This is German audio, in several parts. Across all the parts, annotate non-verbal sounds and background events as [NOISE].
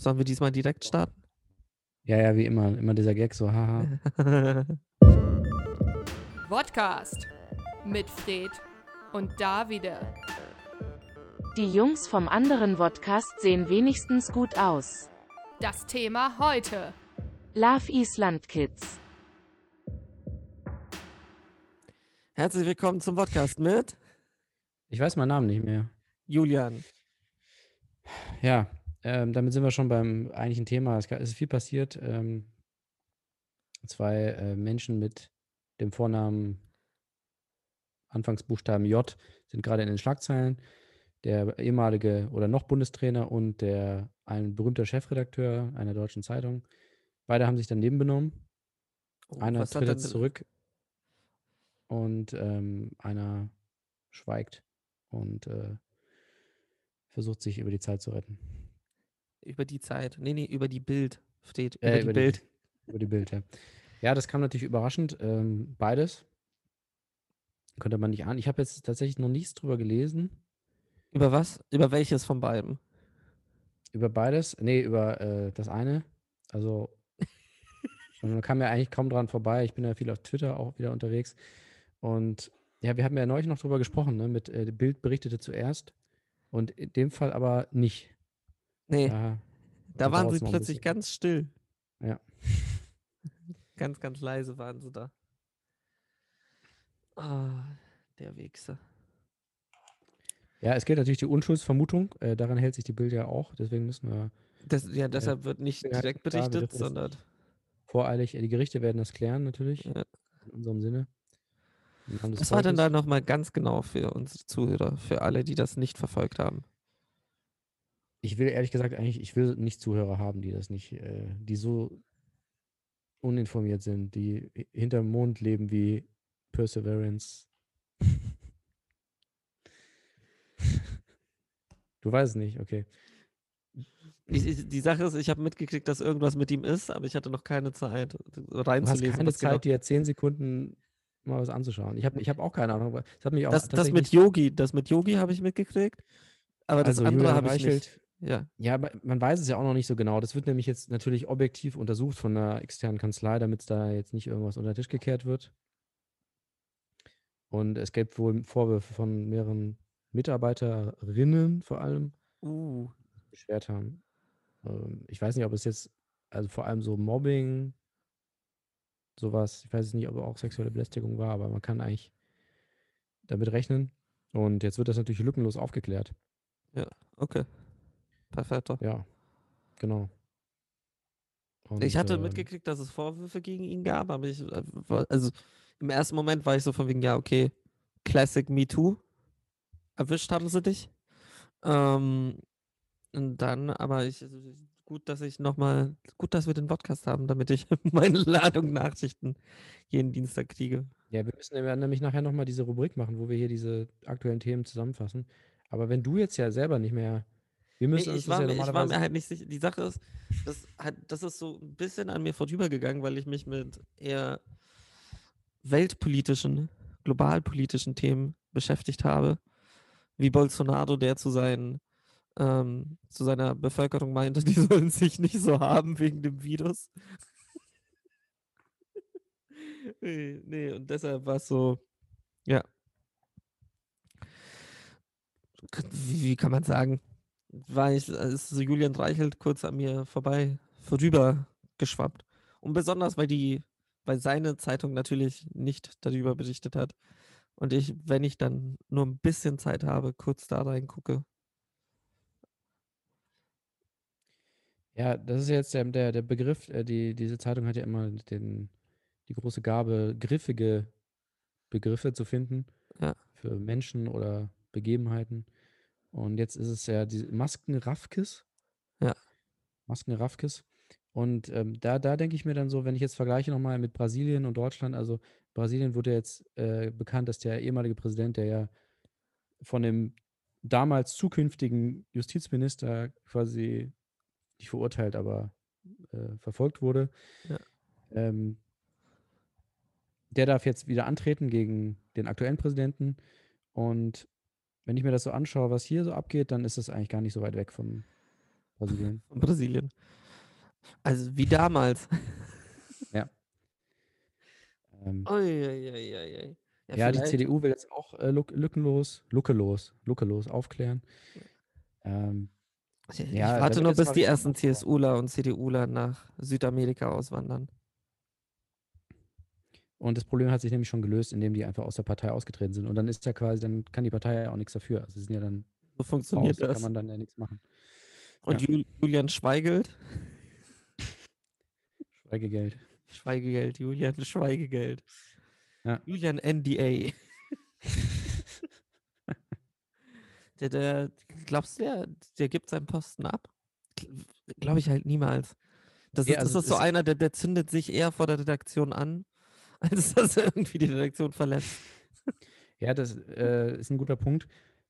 Sollen wir diesmal direkt starten? Ja, ja, wie immer. Immer dieser Gag so, haha. [LAUGHS] Podcast mit Fred und Davide. Die Jungs vom anderen Podcast sehen wenigstens gut aus. Das Thema heute. Love Island Kids. Herzlich willkommen zum Podcast mit Ich weiß meinen Namen nicht mehr. Julian. Ja, ähm, damit sind wir schon beim eigentlichen Thema. Es ist viel passiert. Ähm, zwei äh, Menschen mit dem Vornamen Anfangsbuchstaben J sind gerade in den Schlagzeilen. Der ehemalige oder noch Bundestrainer und der ein berühmter Chefredakteur einer deutschen Zeitung. Beide haben sich daneben benommen. Oh, Einer tritt jetzt zurück und ähm, einer schweigt und äh, versucht sich über die Zeit zu retten. Über die Zeit. Nee, nee, über die Bild steht. Über Äh, die Bild. über die Bild, ja. Ja, das kam natürlich überraschend. Ähm, beides. Könnte man nicht ahnen. Ich habe jetzt tatsächlich noch nichts drüber gelesen. Über was? Über welches von beiden? Über beides. Nee, über äh, das eine. Also, [LAUGHS] man kam ja eigentlich kaum dran vorbei. Ich bin ja viel auf Twitter auch wieder unterwegs. Und ja, wir haben ja neulich noch drüber gesprochen, ne? Mit äh, Bild berichtete zuerst. Und in dem Fall aber nicht. Nee, Da, da waren sie plötzlich ganz still. Ja. [LAUGHS] ganz, ganz leise waren sie da. Ah, der Wichser. Ja, es gilt natürlich die Unschuldsvermutung. Äh, daran hält sich die Bild ja auch. Deswegen müssen wir Das, ja, deshalb wird nicht direkt berichtet, sondern voreilig, äh, die Gerichte werden das klären natürlich, Ja. in unserem Sinne. Was war denn da nochmal ganz genau für unsere Zuhörer, für alle, die das nicht verfolgt haben? Ich will ehrlich gesagt eigentlich, ich will nicht Zuhörer haben, die das nicht, äh, die so uninformiert sind, die hi- hinterm Mond leben wie Perseverance. du weißt es nicht, okay. Ich, ich, die Sache ist, ich habe mitgekriegt, dass irgendwas mit ihm ist, aber ich hatte noch keine Zeit Du hast reinzulesen. keine genau- Zeit, dir zehn Sekunden mal was anzuschauen. Ich habe ich hab auch keine Ahnung. Es hat mich auch das, das mit Yogi, das mit Yogi habe ich mitgekriegt, aber das also andere habe ich nicht. Ja, Ja, man weiß es ja auch noch nicht so genau. Das wird nämlich jetzt natürlich objektiv untersucht von einer externen Kanzlei, damit da jetzt nicht irgendwas unter den Tisch gekehrt wird. Und es gibt wohl Vorwürfe von mehreren Mitarbeiterinnen vor allem, uh, die beschwert haben. Ähm, ich weiß nicht, ob es jetzt, also vor allem so Mobbing, sowas, ich weiß nicht, ob auch sexuelle Belästigung war, aber man kann eigentlich damit rechnen. Und jetzt wird das natürlich lückenlos aufgeklärt. okay. Perfekt. Ja, genau. Ich hatte ähm, mitgekriegt, dass es Vorwürfe gegen ihn gab, aber ich, äh, also im ersten Moment war ich so von wegen, ja, okay, Classic Me Too. Erwischt haben sie dich. Ähm, und dann, aber ich, gut, dass ich nochmal, gut, dass wir den Podcast haben, damit ich [LAUGHS] meine Ladung Nachrichten jeden Dienstag kriege. Ja, wir müssen ja nämlich nachher nochmal diese Rubrik machen, wo wir hier diese aktuellen Themen zusammenfassen. Aber wenn du jetzt ja selber nicht mehr. Wir müssen uns ich, war ja mir, ich war mir halt nicht sicher. Die Sache ist, das, hat, das ist so ein bisschen an mir vorübergegangen, weil ich mich mit eher weltpolitischen, globalpolitischen Themen beschäftigt habe. Wie Bolsonaro, der zu, seinen, ähm, zu seiner Bevölkerung meinte, [LAUGHS] die sollen sich nicht so haben wegen dem Virus. [LAUGHS] nee, nee, und deshalb war es so, ja. Wie, wie kann man sagen? War ich, ist so Julian Reichelt kurz an mir vorbei, vorüber geschwappt. Und besonders, weil die, weil seine Zeitung natürlich nicht darüber berichtet hat. Und ich, wenn ich dann nur ein bisschen Zeit habe, kurz da reingucke. Ja, das ist jetzt der, der, der Begriff. Äh, die, diese Zeitung hat ja immer den, die große Gabe, griffige Begriffe zu finden Ja. für Menschen oder Begebenheiten. Und jetzt ist es ja die Maskenraffkes. Ja. Maskenraffkes. Und ähm, da, da denke ich mir dann so, wenn ich jetzt vergleiche nochmal mit Brasilien und Deutschland, also Brasilien wurde jetzt äh, bekannt, dass der ehemalige Präsident, der ja von dem damals zukünftigen Justizminister quasi nicht verurteilt, aber äh, verfolgt wurde, Ja. ähm, der darf jetzt wieder antreten gegen den aktuellen Präsidenten. Und wenn ich mir das so anschaue, was hier so abgeht, dann ist das eigentlich gar nicht so weit weg von Brasilien. von Brasilien. Also wie damals. [LAUGHS] Ähm, Uiuiuiui. ja, die vielleicht- CDU will jetzt auch äh, lück- lückenlos, lückelos, lückelos aufklären. Ähm, Ich, Ja, warte nur, bis die ersten. CSUler und CDUler nach Südamerika auswandern. Und das Problem hat sich nämlich schon gelöst, indem die einfach aus der Partei ausgetreten sind. Und dann ist ja quasi, dann kann die Partei ja auch nichts dafür. Also sie sind ja dann So funktioniert da das. kann man dann ja nichts machen. Und Jul Julian Schweigelt, Schweigegeld. Schweigegeld, Julian Schweigegeld. Ja. Julian NDA. [LAUGHS] der, der, glaubst du, der, der gibt seinen Posten ab? Glaube ich halt niemals. Das Ja, ist, also das ist so es- einer, der, der zündet sich eher vor der Redaktion an, [LAUGHS] als dass er irgendwie die Redaktion verlässt. Ja, das äh, ist ein guter Punkt,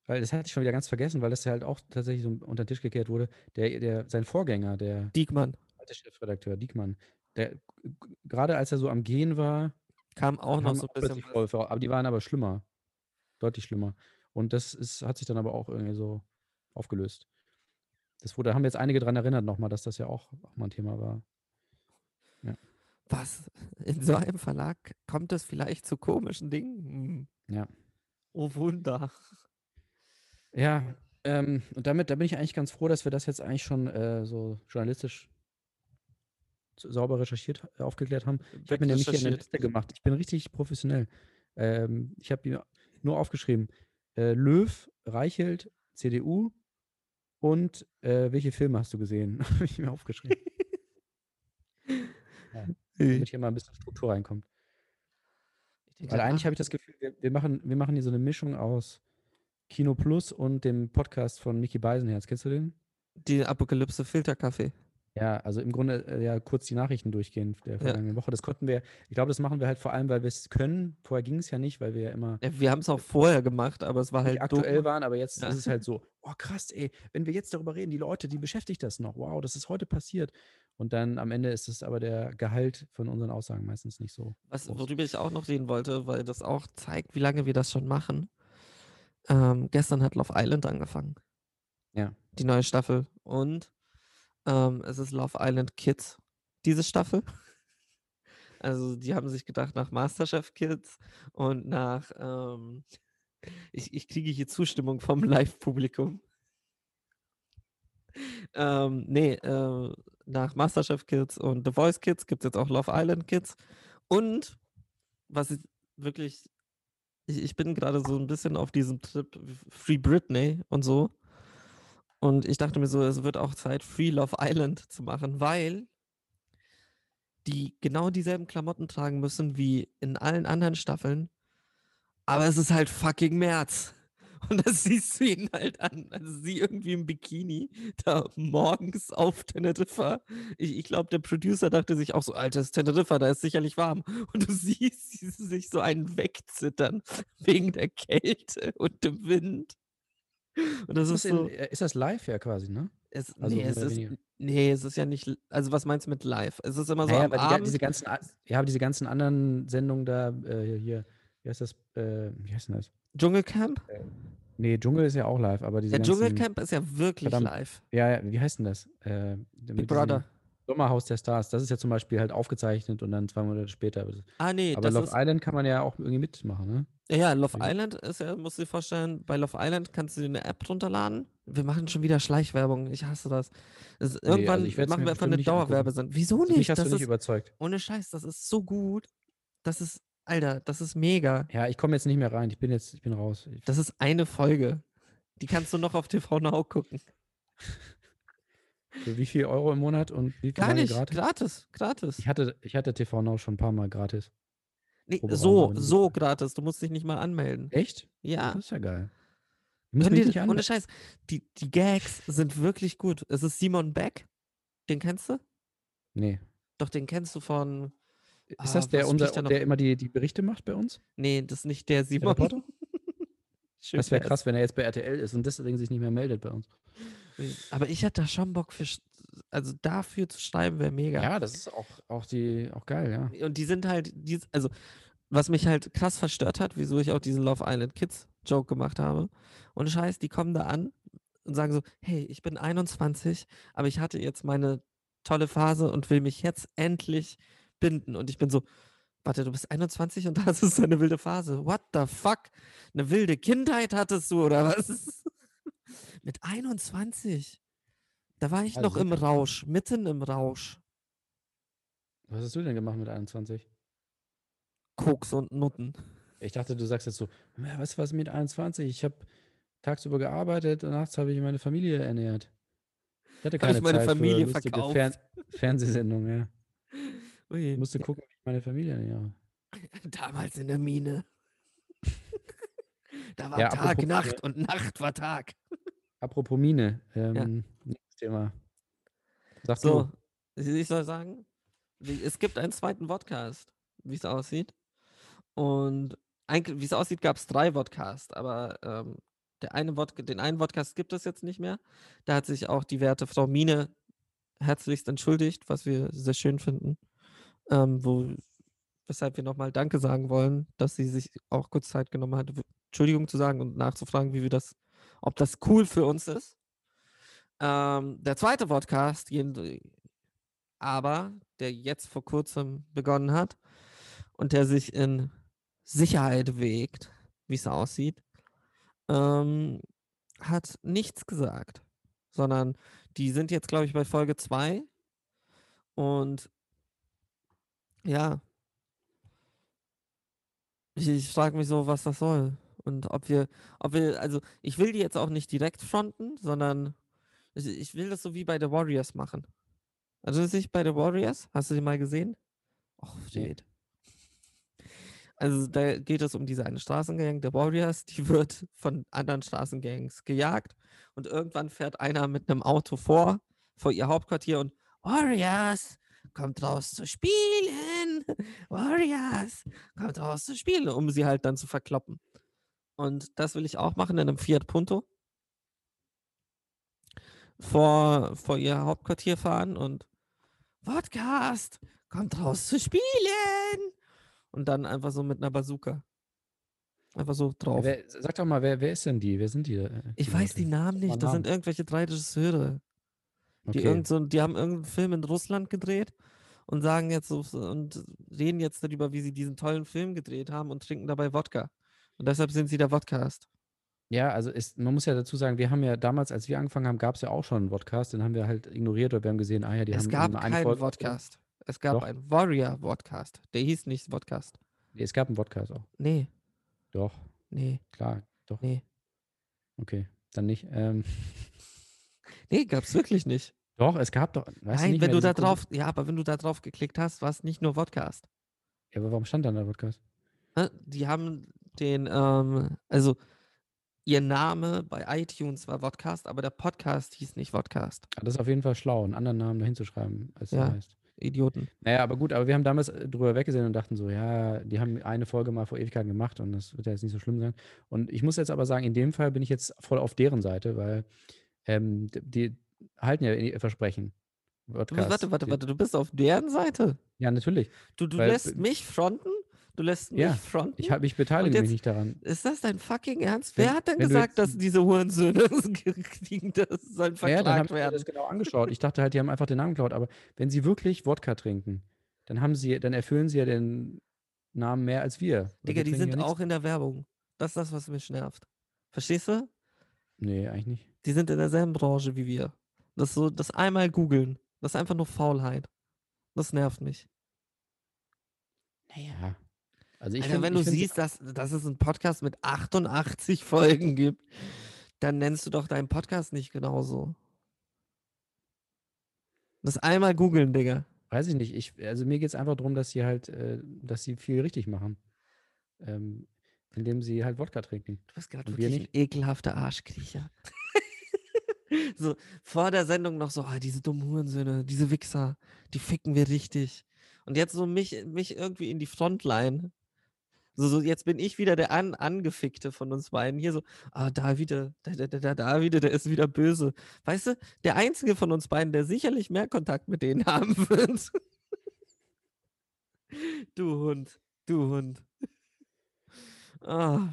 weil das hatte ich schon wieder ganz vergessen, weil das ja halt auch tatsächlich so unter den Tisch gekehrt wurde. Der, der, sein Vorgänger, der Diekmann alte Chefredakteur Diekmann, der gerade als er so am Gehen war, kam auch noch so ein bisschen. Vorwürfe, aber die waren aber schlimmer. Deutlich schlimmer. Und das ist, hat sich dann aber auch irgendwie so aufgelöst. Das wurde, da haben jetzt einige dran erinnert nochmal, dass das ja auch, auch mal ein Thema war. Was? In so einem Verlag kommt es vielleicht zu komischen Dingen? Hm. Ja. Oh Wunder. Ja, ähm, und damit, da bin ich eigentlich ganz froh, dass wir das jetzt eigentlich schon äh, so journalistisch sauber recherchiert, äh, aufgeklärt haben. Ich habe mir nämlich hier eine. Liste gemacht. Ich bin richtig professionell. Ähm, ich habe mir nur aufgeschrieben, äh, Löw, Reichelt, CDU und äh, welche Filme hast du gesehen? [LAUGHS] habe ich mir aufgeschrieben, [LAUGHS] damit hier mal ein bisschen Struktur reinkommt. Weil eigentlich habe ich das Gefühl, wir, wir, machen, wir machen hier so eine Mischung aus Kino Plus und dem Podcast von Mickey Beisenherz. Kennst du den? Die Apokalypse Filterkaffee. Ja, also im Grunde äh, ja kurz die Nachrichten durchgehen der vergangenen Woche. Das konnten wir, ich glaube, das machen wir halt vor allem, weil wir es können. Vorher ging es ja nicht, weil wir ja immer Ja, wir haben es auch vorher gemacht, aber es war halt aktuell dumm. waren, aber jetzt Ja. ist es halt so, oh krass, ey, wenn wir jetzt darüber reden, die Leute, die beschäftigt das noch, wow, das ist heute passiert. Und dann am Ende ist es aber der Gehalt von unseren Aussagen meistens nicht so. Was, groß. worüber ich auch noch reden wollte, weil das auch zeigt, wie lange wir das schon machen. Ähm, gestern hat Love Island angefangen. Ja. Die neue Staffel. Und ähm, es ist Love Island Kids, diese Staffel. [LAUGHS] Also die haben sich gedacht, nach Masterchef Kids und nach, ähm, [LAUGHS] ich, ich kriege hier Zustimmung vom [LAUGHS] Live-Publikum. Ähm, nee, äh, nach Masterchef Kids und The Voice Kids gibt es jetzt auch Love Island Kids. Und was ich wirklich, ich, ich bin gerade so ein bisschen auf diesem Trip Free Britney und so. Und ich dachte mir so, es wird auch Zeit, Free Love Island zu machen, weil die genau dieselben Klamotten tragen müssen wie in allen anderen Staffeln. Aber es ist halt fucking März. Und das siehst du ihnen halt an. Also sie irgendwie im Bikini, da morgens auf Teneriffa. Ich, ich glaube, der Producer dachte sich auch so, Alter, das ist Teneriffa, da ist sicherlich warm. Und du [LAUGHS] siehst sie sich so einen wegzittern wegen der Kälte und dem Wind. Und das Ist ist das, so. in, äh, ist das live ja quasi, ne? Es, Also nee, es ist, nee, es ist ja nicht. Also, was meinst du mit live? Es ist immer so Naja, am die, ga- Abend. diese ganzen, ja, diese ganzen anderen Sendungen da, äh, hier, wie heißt das, äh, wie heißt denn das? Dschungelcamp? Nee, Dschungel ist ja auch live, aber diese Der Dschungelcamp ist ja wirklich Verdammt. live. Ja, ja, wie heißt denn das? Äh, Big Brother. Sommerhaus der Stars, das ist ja zum Beispiel halt aufgezeichnet und dann zwei Monate später. Ah, nee, aber das Love ist. Island kann man ja auch irgendwie mitmachen, ne? Ja, ja, Love Ja. Island ist ja, musst du dir vorstellen, bei Love Island kannst du dir eine App runterladen. Wir machen schon wieder Schleichwerbung. Ich hasse das. das ist, also irgendwann ich werd's machen wir einfach eine. Dauerwerbesendung. Wieso Also nicht? mich hast das du nicht ist, überzeugt. ohne Scheiß, das ist so gut. Das ist, Alter, das ist mega. Ja, ich komme jetzt nicht mehr rein. Ich bin jetzt, ich bin raus. Das ist eine Folge. Die kannst du noch auf TV Now gucken. für wie viel Euro im Monat und wie viel Gar nicht. gratis? Gratis. Gratis. Ich hatte, ich hatte TV Now schon ein paar Mal gratis. Nee, so, so gratis. Du musst dich nicht mal anmelden. Echt? Ja. Das ist ja geil. Dir, nicht ohne. Scheiß. Die, die Gags sind wirklich gut. Es ist Simon Beck. Den kennst du? Nee. Doch, den kennst du von. Ist Ah, das der, was unser, der der immer die, die Berichte macht bei uns? Nee, das ist nicht der Der Simon. [LAUGHS] Schön Das wäre krass, wenn er jetzt bei RTL ist und deswegen sich nicht mehr meldet bei uns. Aber ich hätte da schon Bock für. Also dafür zu schreiben wäre mega. Ja, das ist auch, auch, die, auch geil, ja. Und die sind halt, die, also was mich halt krass verstört hat, wieso ich auch diesen Love Island Kids Joke gemacht habe. Und Scheiß, die kommen da an, und sagen so, hey, ich bin 21, aber ich hatte jetzt meine tolle Phase und will mich jetzt endlich binden. Und ich bin so, warte, du bist 21 und das ist eine wilde Phase. What the fuck? Eine wilde Kindheit hattest du oder was? [LAUGHS] Mit 21. Da war ich Also noch im. Rausch, mitten im Rausch. Was hast du denn gemacht mit 21? Koks und Nutten. Ich dachte, du sagst jetzt so, "Ja, weißt du was mit 21? Ich habe tagsüber gearbeitet und nachts habe ich meine Familie ernährt. Ich hatte Hab keine ich meine Zeit Familie für verkauft. Fern Fernsehsendungen, ja. [LAUGHS] Ui, Ich musste gucken, wie ich meine Familie ernähre. [LAUGHS] damals in der Mine. [LAUGHS] da war Ja, Tag, Nacht und Nacht war Tag. Apropos Mine, ähm, nächstes Thema. Sag So, du. ich soll sagen, es gibt einen zweiten Podcast, wie es aussieht. Und eigentlich, wie es aussieht, gab es drei Podcasts, aber ähm, der eine Pod den einen Podcast gibt es jetzt nicht mehr. Da hat sich auch die werte Frau Mine herzlichst entschuldigt, was wir sehr schön finden. Ähm, wo, weshalb wir nochmal Danke sagen wollen, dass sie sich auch kurz Zeit genommen hat, Entschuldigung zu sagen und nachzufragen, wie wir das, ob das cool für uns ist. Ähm, der zweite Podcast, aber der jetzt vor kurzem begonnen hat und der sich in Sicherheit wägt, wie es aussieht, ähm, hat nichts gesagt, sondern die sind jetzt, glaube ich, bei Folge 2 und ja, ich, ich frage mich so, was das soll und ob wir, ob wir, also ich will die jetzt auch nicht direkt fronten, sondern ich, ich will das so wie bei The Warriors machen. Also das ist nicht bei The Warriors, hast du die mal gesehen? Och, shit. Also da geht es um diese eine Straßengang der Warriors, die wird von anderen Straßengangs gejagt und irgendwann fährt einer mit einem Auto vor, vor ihr Hauptquartier und Warriors, kommt raus zu spielen, [LAUGHS] Warriors, kommt raus zu spielen, um sie halt dann zu verkloppen. Und das will ich auch machen in einem Fiat Punto. Vor, vor ihr Hauptquartier fahren und Podcast, kommt raus zu spielen. Und dann einfach so mit einer Bazooka. Einfach so drauf. Wer, sag doch mal, wer, wer ist denn die? Wer sind die? äh, ich weiß die? Namen nicht. Das sind irgendwelche drei Regisseure. Die, Okay. irgend so, die haben irgendeinen Film in Russland gedreht und sagen jetzt so und reden jetzt darüber, wie sie diesen tollen Film gedreht haben und trinken dabei Wodka. Und deshalb sind sie der Podcast. Ja, also ist, man muss ja dazu sagen, wir haben ja damals, als wir angefangen haben, gab es ja auch schon einen Podcast, den haben wir halt ignoriert oder wir haben gesehen, ah ja, die es haben gab keinen Folge. Podcast. Es gab Doch. einen Warrior-Podcast. Der hieß nicht Podcast. Nee, es gab einen Podcast auch. Nee, Doch, nee, klar, doch. nee. Okay, dann nicht. Ähm, Nee, gab's wirklich nicht. Doch, es gab doch. Weißt du Nein, nicht wenn du da drauf, ja, aber wenn du da drauf geklickt hast, war es nicht nur Podcast. Ja, aber warum stand dann der Podcast? Hä? Die haben den, ähm, also ihr Name bei iTunes war Podcast, aber der Podcast hieß nicht Podcast. Ah, Das ist auf jeden Fall schlau, einen anderen Namen dahin zu schreiben, als Ja. heißt. Idioten. Naja, aber gut, aber wir haben damals äh, drüber weggesehen und dachten so, ja, die haben eine Folge mal vor Ewigkeiten gemacht und das wird ja jetzt nicht so schlimm sein. Und ich muss jetzt aber sagen, in dem Fall bin ich jetzt voll auf deren Seite, weil ähm, die halten ja ihr Versprechen. Du, Podcasts. warte, warte, warte, du bist auf deren Seite. Ja, natürlich. Du, du Weil- lässt mich fronten? Du lässt mich Ja, fronten? Ich, hab, ich beteilige jetzt- mich nicht daran. Ist das dein fucking Ernst? Wenn- Wer hat denn gesagt, dass diese Hurensöhne [LAUGHS] kriegen, das sollen Ja, dann habe verklagt ich mir werden? das genau angeschaut. Ich dachte halt, die haben einfach den Namen geklaut. Aber wenn sie wirklich Wodka trinken, dann haben sie, dann erfüllen sie ja den Namen mehr als wir. Digga, wir die sind ja auch in der Werbung. Das ist das, was mich nervt. Verstehst du? Nee, eigentlich nicht. Die sind in derselben Branche wie wir. Das so, das einmal googeln, das ist einfach nur Faulheit. Das nervt mich. Naja. Also ich Alter, find, wenn ich du siehst, dass, dass es einen Podcast mit 88 Folgen gibt, dann nennst du doch deinen Podcast nicht genauso. Das einmal googeln, Digga. Weiß ich nicht. Ich, also mir geht es einfach darum, dass sie halt, äh, dass sie viel richtig machen. Ähm, indem sie halt Wodka trinken. Du bist gerade wirklich ein ekelhafter Arschkriecher. So, vor der Sendung noch so, ah, diese dummen Hurensöhne, diese Wichser, die ficken wir richtig. Und jetzt so mich, mich irgendwie in die Frontline. So, so, jetzt bin ich wieder der An Angefickte von uns beiden. Hier so, ah, da wieder, da, da, da, da wieder, der ist wieder böse. Weißt du, der einzige von uns beiden, der sicherlich mehr Kontakt mit denen [LAUGHS] haben wird. du Hund, du Hund. Ah.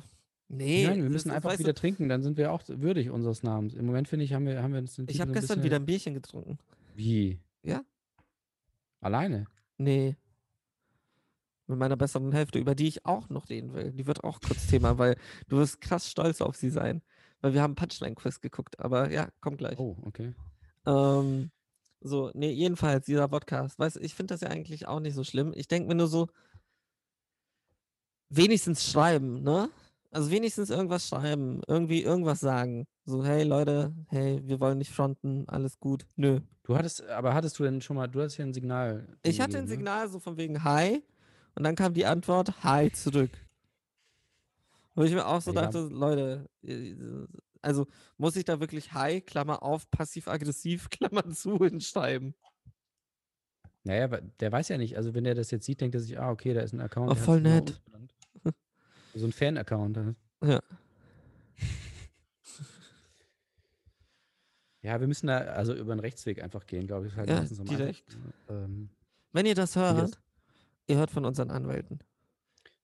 Nee, Nein, wir müssen einfach weißt du, wieder trinken, dann sind wir auch würdig unseres Namens. Im Moment finde ich, haben wir, haben wir uns Ich habe so gestern bisschen- wieder ein Bierchen getrunken. Wie? Ja. Alleine? Nee. Mit meiner besseren Hälfte, über die ich auch noch reden will. Die wird auch kurz Thema, weil du wirst krass stolz auf sie sein. Weil wir haben Punchline-Quiz geguckt, aber ja, kommt gleich. Oh, okay. Ähm, so, nee, jedenfalls, dieser Podcast. Weißt ich finde das ja eigentlich auch nicht so schlimm. Ich denke mir nur so, wenigstens schreiben, ne? Also wenigstens irgendwas schreiben, irgendwie irgendwas sagen. So, hey Leute, hey, wir wollen nicht fronten, alles gut. Nö. Du hattest, aber hattest du denn schon mal, du hattest ja ein Signal. Ich hatte ein ne? Signal so von wegen Hi und dann kam die Antwort Hi zurück. Wo ich mir auch so Ja. dachte, Leute, äh, also muss ich da wirklich Hi, Klammer auf, passiv-aggressiv, [LAUGHS] Klammer zu hinschreiben? Naja, aber der weiß ja nicht, also wenn der das jetzt sieht, denkt er sich, ah, okay, da ist ein Account. Oh, voll nett. So ein Fan-Account. Ja. [LAUGHS] Ja, wir müssen da also über einen Rechtsweg einfach gehen, glaube ich. Halt Ja, direkt. Ähm, Wenn ihr das Wie das- hört, ihr hört von unseren Anwälten.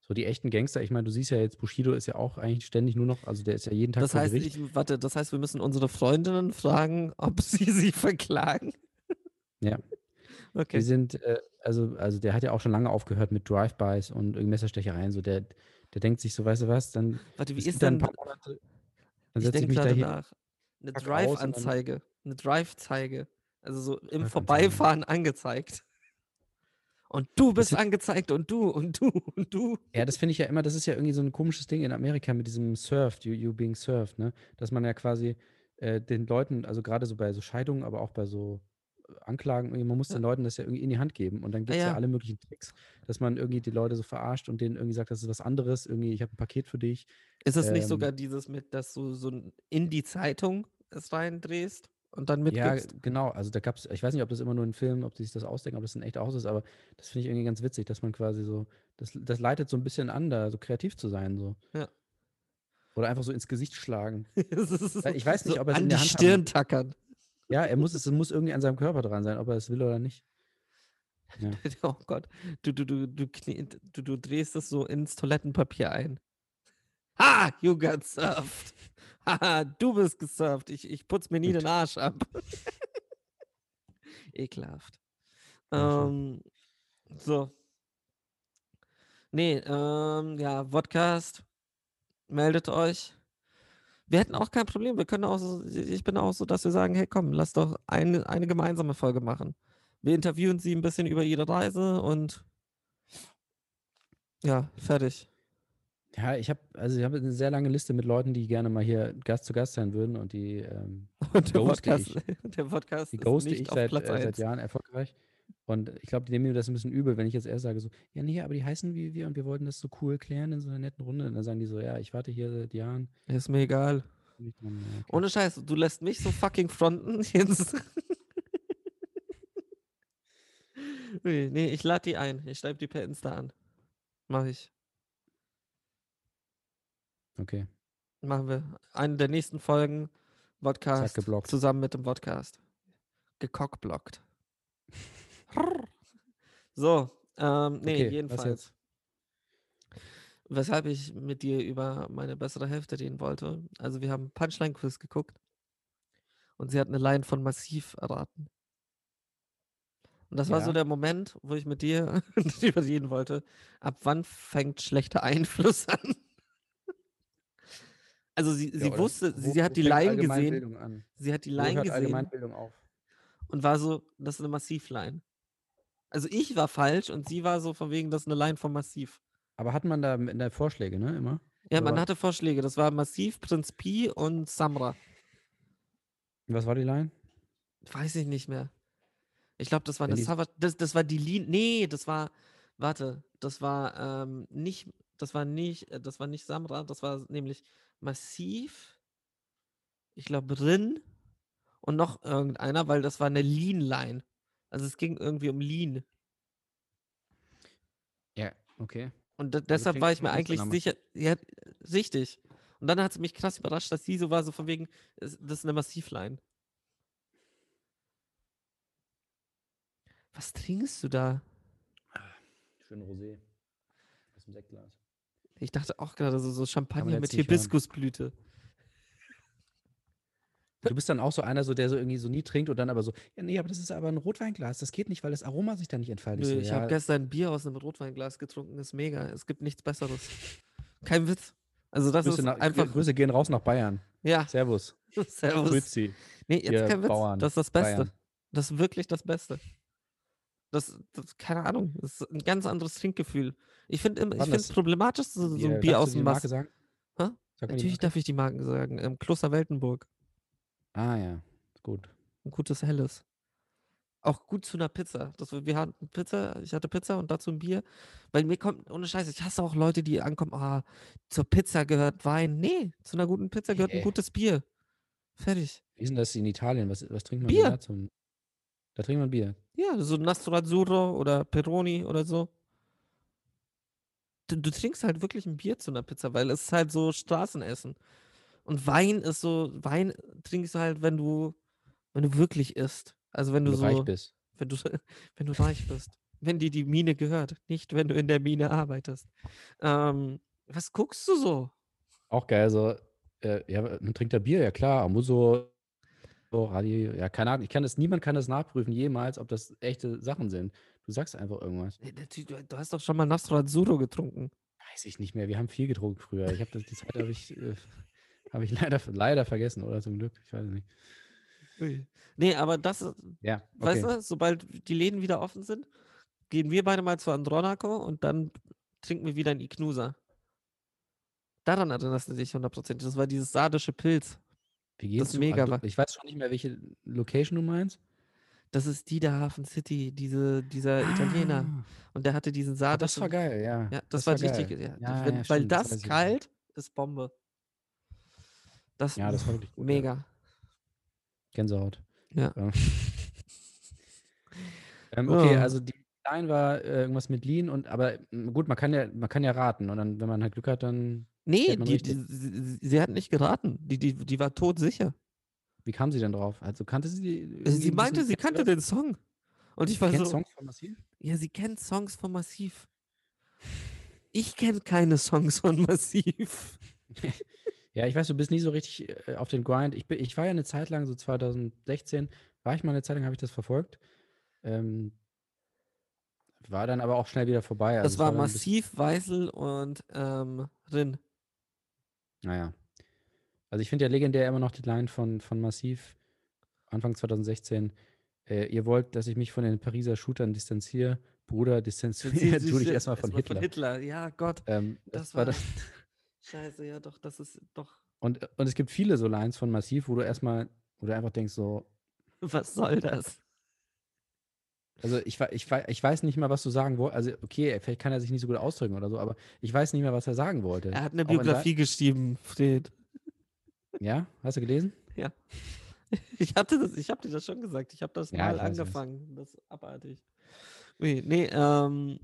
so die echten Gangster, ich meine, du siehst ja jetzt, Bushido ist ja auch eigentlich ständig nur noch, also der ist ja jeden Tag Das heißt, ich, warte, das heißt, wir müssen unsere Freundinnen fragen, ob sie sie verklagen. Ja. Okay. Wir sind, äh, also, also der hat ja auch schon lange aufgehört mit Drive-Bys und Messerstechereien. So, der, der denkt sich so, weißt du was, dann, Warte, wie ist dann denn, Monate, dann ich setze ich denke gerade nach, eine dann- Drive-Anzeige, eine Drive-Zeige, also so im. Vorbeifahren angezeigt. Und du bist angezeigt und du und du und du. Ja, das finde ich ja immer, das ist ja irgendwie so ein komisches Ding in Amerika mit diesem Surfed, you, you being surfed, ne? Dass man ja quasi äh, den Leuten, also gerade so bei so Scheidungen, aber auch bei so Anklagen, man muss Ja. den Leuten das ja irgendwie in die Hand geben. Und dann gibt es ja. ja. alle möglichen Tricks, dass man irgendwie die Leute so verarscht und denen irgendwie sagt, das ist was anderes, irgendwie, ich habe ein Paket für dich. Ist es nicht Ähm, sogar dieses mit, dass du so in die Zeitung es reindrehst und dann Ja, mitgibst? genau. Also da gab es, ich weiß nicht, ob das immer nur in Filmen, ob die sich das ausdenken, ob das ein echter Haus ist, aber das finde ich irgendwie ganz witzig, dass man quasi so, das, das leitet so ein bisschen an, da so kreativ zu sein. So. Ja. Oder einfach so ins Gesicht schlagen. [LAUGHS] Ich weiß nicht, ob er es an in die Stirn tackern. Ja, er muss es, muss irgendwie an seinem Körper dran sein, ob er es will oder nicht. Ja. [LAUGHS] Oh Gott, du, du, du, du, knie, du, du drehst es so ins Toilettenpapier ein. Ha, you got surfed. [LAUGHS] Haha, du bist gesurft. Ich, ich putz mir nie Gut. den Arsch ab. [LAUGHS] Ekelhaft. Ähm, so. Nee, ähm, ja, Podcast. Meldet euch. Wir hätten auch kein Problem. Wir können auch so, ich bin auch so, dass wir sagen, hey komm, lass doch eine, eine gemeinsame Folge machen. Wir interviewen sie ein bisschen über ihre Reise und ja, fertig. Ja, ich habe, also ich habe eine sehr lange Liste mit Leuten, die gerne mal hier Gast zu Gast sein würden und die, ähm, [LAUGHS] Und der Podcast, der Podcast die ist ghoste nicht ich auf seit, Platz äh, seit 1. Jahren erfolgreich. Und ich glaube, die nehmen mir das ein bisschen übel, wenn ich jetzt erst sage so, ja, nee, aber die heißen wie wir und wir wollten das so cool klären in so einer netten Runde. Und dann sagen die so, ja, ich warte hier seit Jahren. Ist mir egal. Dann, ja, okay. Ohne Scheiß, du lässt mich so fucking fronten. [LAUGHS] Jetzt. [LAUGHS] nee, nee, ich lade die ein. Ich schreibe die per Insta an. Mach ich. okay. Machen wir. Eine der nächsten Folgen. Podcast. Zusammen mit dem Podcast. Gekockblockt. [LAUGHS] so, ähm, nee, Okay, jedenfalls. Weshalb ich mit dir über meine bessere Hälfte reden wollte. Also, wir haben Punchline-Quiz geguckt. Und sie hat eine Line von Massiv erraten. Und das war so Ja. der Moment, wo ich mit dir [LAUGHS] drüber reden wollte. Ab wann fängt schlechter Einfluss an? [LAUGHS] Also sie, Ja, sie wusste, sie, sie hat die Line gesehen, sie hat die Line gesehen Allgemeinbildung auf? und war so, das ist eine Massiv-Line. Also ich war falsch und sie war so von wegen, das ist eine Line von Massiv. Aber hat man da in der Vorschläge, ne, immer? Ja, Oder man hatte Vorschläge. Das war Massiv, Prinz Pi und Samra. Was war die Line? Weiß ich nicht mehr. Ich glaube, das war Wenn eine Savage. Das, das war die Linie. Nee, das war. Warte, das war ähm, nicht. Das war nicht. äh, Das war nicht Samra. Das war nämlich Massiv. Ich glaube Rin und noch irgendeiner, weil das war eine Lean-Line. Also es ging irgendwie um Lean. Ja, okay. Und de deshalb war ich mir eigentlich sicher. Ja, richtig. Und dann hat es mich krass überrascht, dass sie so war, so von wegen, das ist eine Massivline. Was trinkst du da? Schön Rosé. Aus dem Sektglas. Ich dachte auch gerade so, so Champagner mit nicht hören. Du bist dann auch so einer, so, der so irgendwie so nie trinkt und dann aber so, ja, nee, aber das ist aber ein Rotweinglas. Das geht nicht, weil das Aroma sich da nicht entfaltet. Nö, so, ich ja, habe gestern Bier aus einem Rotweinglas getrunken, ist mega. Es gibt nichts Besseres. Kein Witz. Also das Grüße, ist nach, einfach. Grüße gehen raus nach Bayern. Ja, Servus. [LAUGHS] servus. Grüezi. Nee, jetzt ihr kein Witz. Bauern, das ist das Beste. Bayern. Das ist wirklich das Beste. Das, das keine Ahnung, das ist ein ganz anderes Trinkgefühl. Ich finde das- problematisch, so, so ein Bier aus dem Maß. Natürlich darf ich die Marken sagen. Ähm, Kloster Weltenburg. Ah ja, gut. Ein gutes Helles. Auch gut zu einer Pizza. Das, wir hatten Pizza, ich hatte Pizza und dazu ein Bier. Weil mir kommt, ohne Scheiße, ich hasse auch Leute, die ankommen, ah, zur Pizza gehört Wein. Nee, zu einer guten Pizza gehört ein Hä? gutes Bier. Fertig. Wie ist denn das in Italien? Was, was trinkt man Bier. da zum. Da trinkt man Bier. Ja, so Nastro Azzurro oder Peroni oder so. Du, du trinkst halt wirklich ein Bier zu einer Pizza, weil es ist halt so Straßenessen. Und Wein ist so, Wein trinkst du halt, wenn du, wenn du wirklich isst. Also wenn Wenn du so, reich bist. wenn du, [LAUGHS] wenn du reich bist. Wenn dir die Mine gehört, nicht wenn du in der Mine arbeitest. Ähm, was guckst du so? Auch geil, so, äh, ja, man trinkt da Bier, ja klar, Amuso, so, Radio, ja, keine Ahnung, ich kann das, niemand kann das nachprüfen, jemals, ob das echte Sachen sind. Du sagst einfach irgendwas. Du, hast doch schon mal Nastro Azzurro getrunken. Weiß ich nicht mehr, wir haben viel getrunken früher. Ich habe das, die Zeit habe ich, äh, habe ich [LAUGHS] leider, leider vergessen, oder zum Glück, ich weiß nicht. Nee, aber das, ist- Ja, okay. weißt du, sobald die Läden wieder offen sind, gehen wir beide mal zu Andronaco und dann trinken wir wieder ein Iknusa. Daran erinnerst du dich hundertprozentig. Das war dieses sardische Pilz. Wie geht's? das mega war. Ich weiß schon nicht mehr, welche Location du meinst. Das ist die der Hafen City, diese, dieser Italiener. Ah, Und der hatte diesen sardischen. das war geil, ja. Ja, das, war, richtig. geil. Ja, Ja, weil stimmt, das das, kalt ist Bombe. Das, Ja, das war wirklich gut, ja. mega. Gänsehaut. Ja. [LAUGHS] Ähm, okay, Ah. also die Line war äh, irgendwas mit Lean und aber gut, man kann ja, man kann ja raten und dann, wenn man halt Glück hat, dann Nee, die, die, sie, sie hat nicht geraten. Die, die, die war todsicher. wie kam sie denn drauf? Also kannte sie die? irgendwie Sie ein meinte, sie kannte den Song. Und ich war Kennt so, Songs von Massiv? ja, sie kennt Songs von Massiv. Ich kenne keine Songs von Massiv. [LAUGHS] Ja, ich weiß, du bist nie so richtig äh, auf den Grind. Ich, bin, ich war ja eine Zeit lang, so 2016, war ich mal eine Zeit lang, habe ich das verfolgt. Ähm, war dann aber auch schnell wieder vorbei. Also Das war dann ein bisschen- Massiv, Weißel und ähm, Rin. Naja. Also ich finde ja legendär immer noch die Line von, von Massiv, Anfang 2016. Äh, ihr wollt, dass ich mich von den Pariser Shootern distanziere. Bruder, distanziere tu [LAUGHS] dich erstmal von Hitler. Von Hitler, ja Gott. Ähm, Das das war war- das. Scheiße, ja doch, das ist doch. Und, und es gibt viele so Lines von Massiv, wo du erstmal, wo du einfach denkst so, Was soll das? also ich, ich, ich weiß nicht mal, was du sagen wolltest. Also okay, vielleicht kann er sich nicht so gut ausdrücken oder so, aber ich weiß nicht mehr, was er sagen wollte. Er hat eine Auch Biografie geschrieben, Fred. Ja? Hast du gelesen? [LAUGHS] Ich hatte das, ich habe dir das schon gesagt. Ich habe das Ja, mal angefangen. Das ist abartig. Nee, nee, ähm.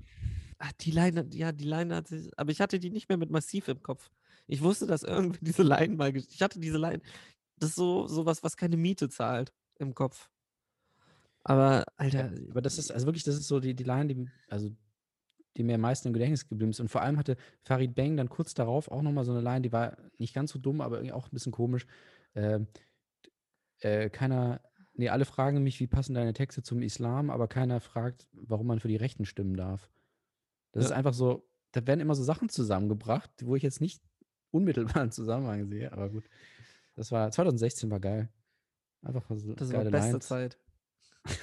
Ach, die Line, ja, die Line hat sich. Aber ich hatte die nicht mehr mit massiv im Kopf. Ich wusste, dass irgendwie [LAUGHS] diese Line mal. Ich hatte diese Line. Das ist so sowas, was keine Miete zahlt im Kopf. Aber, Alter, Ja, aber das ist, also wirklich, das ist so die, die Line, die, also, die mir am meisten im Gedächtnis geblieben ist. Und vor allem hatte Farid Bang dann kurz darauf auch nochmal so eine Line, die war nicht ganz so dumm, aber irgendwie auch ein bisschen komisch. Ähm, äh, keiner, nee, alle fragen mich, wie passen deine Texte zum Islam, aber keiner fragt, warum man für die Rechten stimmen darf. Das ist Ja. einfach so, da werden immer so Sachen zusammengebracht, wo ich jetzt nicht unmittelbar einen Zusammenhang sehe, aber gut. Das war, 2016 war geil. Einfach so das war beste Lines. Zeit. [LAUGHS]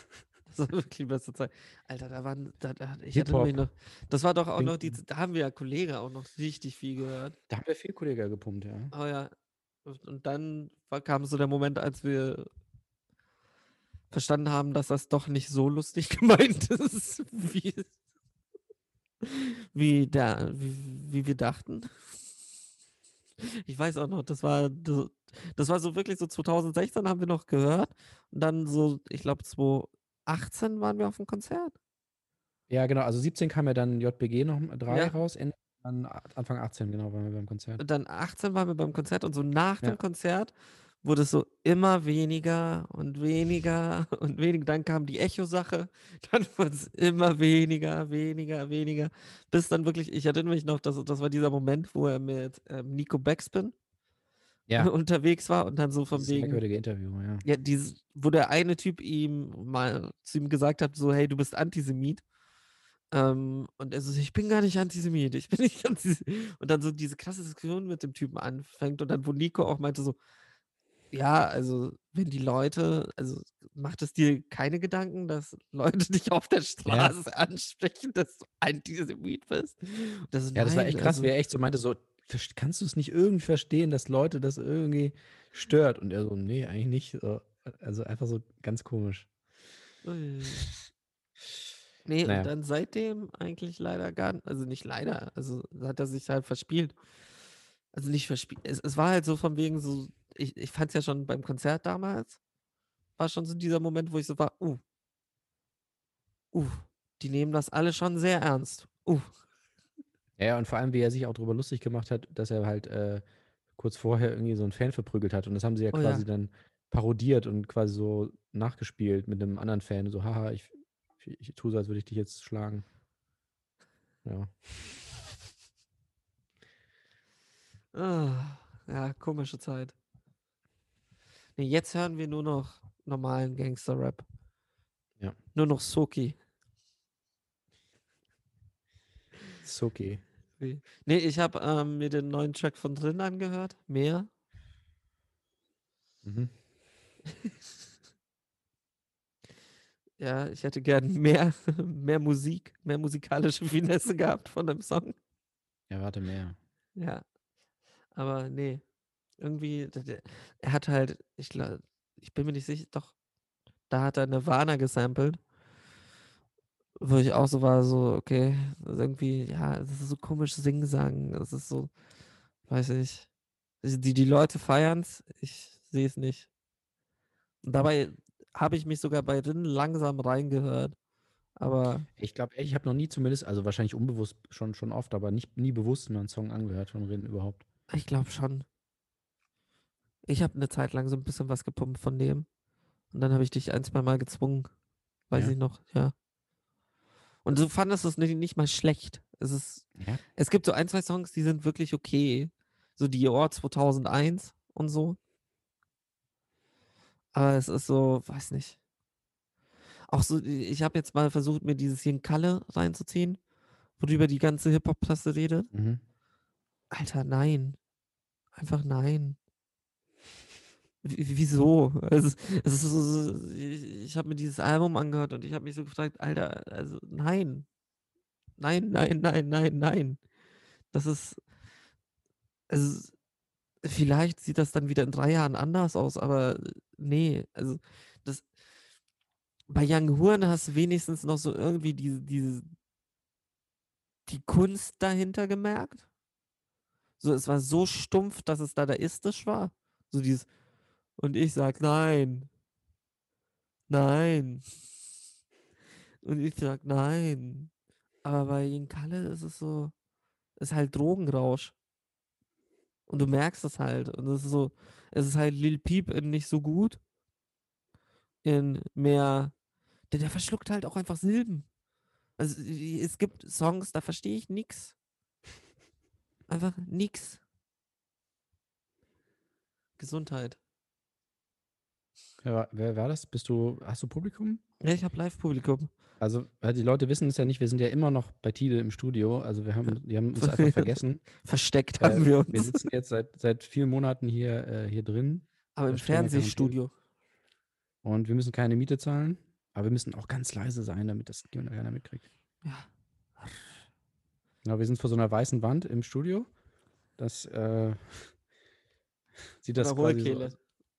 Das war wirklich die beste Zeit. Alter, da waren. Da, da, ich Hip-Hop. mich noch. Das war doch auch noch die. Da haben wir ja Kollegen auch noch richtig viel gehört. Da haben wir viel Kollegen gepumpt, ja. Oh ja. Und und dann war, kam so der Moment, als wir verstanden haben, dass das doch nicht so lustig [LAUGHS] gemeint ist, wie, wie, der, wie, wie wir dachten. Ich weiß auch noch, das war, das, war so wirklich so 2016 haben wir noch gehört. Und dann so, ich glaube 2018 waren wir auf dem Konzert. Ja, genau. Also 17 kam ja dann JBG noch 3 Ja. raus, Ende, Anfang 18, genau, waren wir beim Konzert. Und dann 18 waren wir beim Konzert und so nach Ja. dem Konzert wurde es so immer weniger und weniger [LAUGHS] und weniger. Dann kam die Echo-Sache, [LAUGHS] dann wurde es immer weniger, weniger, weniger. Bis dann wirklich, ich erinnere mich noch, dass, das war dieser Moment, wo er mit ähm, Nico Backspin Ja, [LAUGHS] unterwegs war und dann so dieses wegen, merkwürdige Interview, ja. ja, dieses, wo der eine Typ ihm mal zu ihm gesagt hat, so, hey, du bist Antisemit. Ähm, und er so, ich bin gar nicht Antisemit, ich bin nicht Antisemit. Und dann so diese krasse Diskussion mit dem Typen anfängt und dann, wo Nico auch meinte so, ja, also wenn die Leute, also macht es dir keine Gedanken, dass Leute [LAUGHS] dich auf der Straße ansprechen, dass du Antisemit bist? Das, Ja, das war nein, echt krass, also, wie er echt so meinte, so, "Verst- kannst du es nicht irgendwie verstehen, dass Leute das irgendwie stört? Und er so, nee, eigentlich nicht. So. Also einfach so ganz komisch. [LAUGHS] Nee, Naja. und dann seitdem eigentlich leider gar nicht, also nicht leider, also hat er sich halt verspielt. Also nicht verspielt. Es, es war halt so von wegen so, ich, ich fand es ja schon beim Konzert damals, war schon so dieser Moment, wo ich so war, uh, uh, die nehmen das alle schon sehr ernst. Uh, Ja, und vor allem, wie er sich auch darüber lustig gemacht hat, dass er halt äh, kurz vorher irgendwie so einen Fan verprügelt hat. Und das haben sie ja Oh ja. quasi dann parodiert und quasi so nachgespielt mit einem anderen Fan. So, haha, ich, ich, ich tue so, als würde ich dich jetzt schlagen. Ja. ah, ja, komische Zeit. Nee, jetzt hören wir nur noch normalen Gangster-Rap. Ja. Nur noch Soki. Wie- Nee, ich habe ähm, mir den neuen Track von drin angehört. Mehr. Mhm. [LAUGHS] Ja, ich hätte gern mehr, [LAUGHS] mehr Musik, mehr musikalische Finesse gehabt von dem Song. Erwarte mehr. Ja. Aber nee. Irgendwie, er hat halt, ich glaube, ich bin mir nicht sicher, doch, da hat er Nirvana gesampelt. Wo ich auch so war, so, okay, das irgendwie, ja, es ist so komisch Singsang. Es ist so, weiß ich. Die, die Leute feiern es, ich sehe es nicht. Und dabei habe ich mich sogar bei Rin langsam reingehört. Aber Ich glaube, ich habe noch nie zumindest, also wahrscheinlich unbewusst schon, schon oft, aber nicht, nie bewusst mal einen Song angehört von Rin überhaupt. ich glaube schon. Ich habe eine Zeit lang so ein bisschen was gepumpt von dem. Und dann habe ich dich ein, zwei Mal gezwungen. Weiß Ja? ich noch, ja. Und du fandest es nicht, nicht mal schlecht. Es ist, Ja. es gibt so ein, zwei Songs, die sind wirklich okay. So Dior 2001 und so. Aber es ist so, weiß nicht. Auch so, ich habe jetzt mal versucht, mir dieses hier in Kalle reinzuziehen, wo du über die ganze Hip-Hop-Plasse redet. Mhm. Alter, nein. Einfach nein. Wieso? Ist so, ich, ich habe mir dieses Album angehört und ich habe mich so gefragt, Alter, also nein. Nein, nein, nein, nein, nein. Das ist, also vielleicht sieht das dann wieder in drei Jahren anders aus, aber nee, also das, bei Young Horn hast du wenigstens noch so irgendwie diese, diese, die Kunst dahinter gemerkt. So, es war so stumpf, dass es dadaistisch war. So dieses, und ich sag nein. Nein. Und ich sag nein. Aber bei Jinkalle ist es so, ist halt Drogenrausch. Und du merkst es halt. Und es ist so, es ist halt Lil Peep in nicht so gut. In mehr, der, der verschluckt halt auch einfach Silben. Also es gibt Songs, da verstehe ich nix. Einfach nix. Gesundheit. Wer, war- wer war das? Bist du, hast du Publikum? Ja, ich habe Live-Publikum. Also, die Leute wissen es ja nicht, wir sind ja immer noch bei Tide im Studio. Also wir haben, die haben uns einfach [LAUGHS] vergessen. Versteckt Äh, haben wir uns. Wir sitzen jetzt seit, seit vielen Monaten hier, äh, hier drin Aber im Fernsehstudio. und wir müssen keine Miete zahlen. Aber wir müssen auch ganz leise sein, damit das keiner mitkriegt. Ja. Ja, wir sind vor so einer weißen Wand im Studio. Das äh, [LAUGHS] sieht das quasi so, Hohlkehle.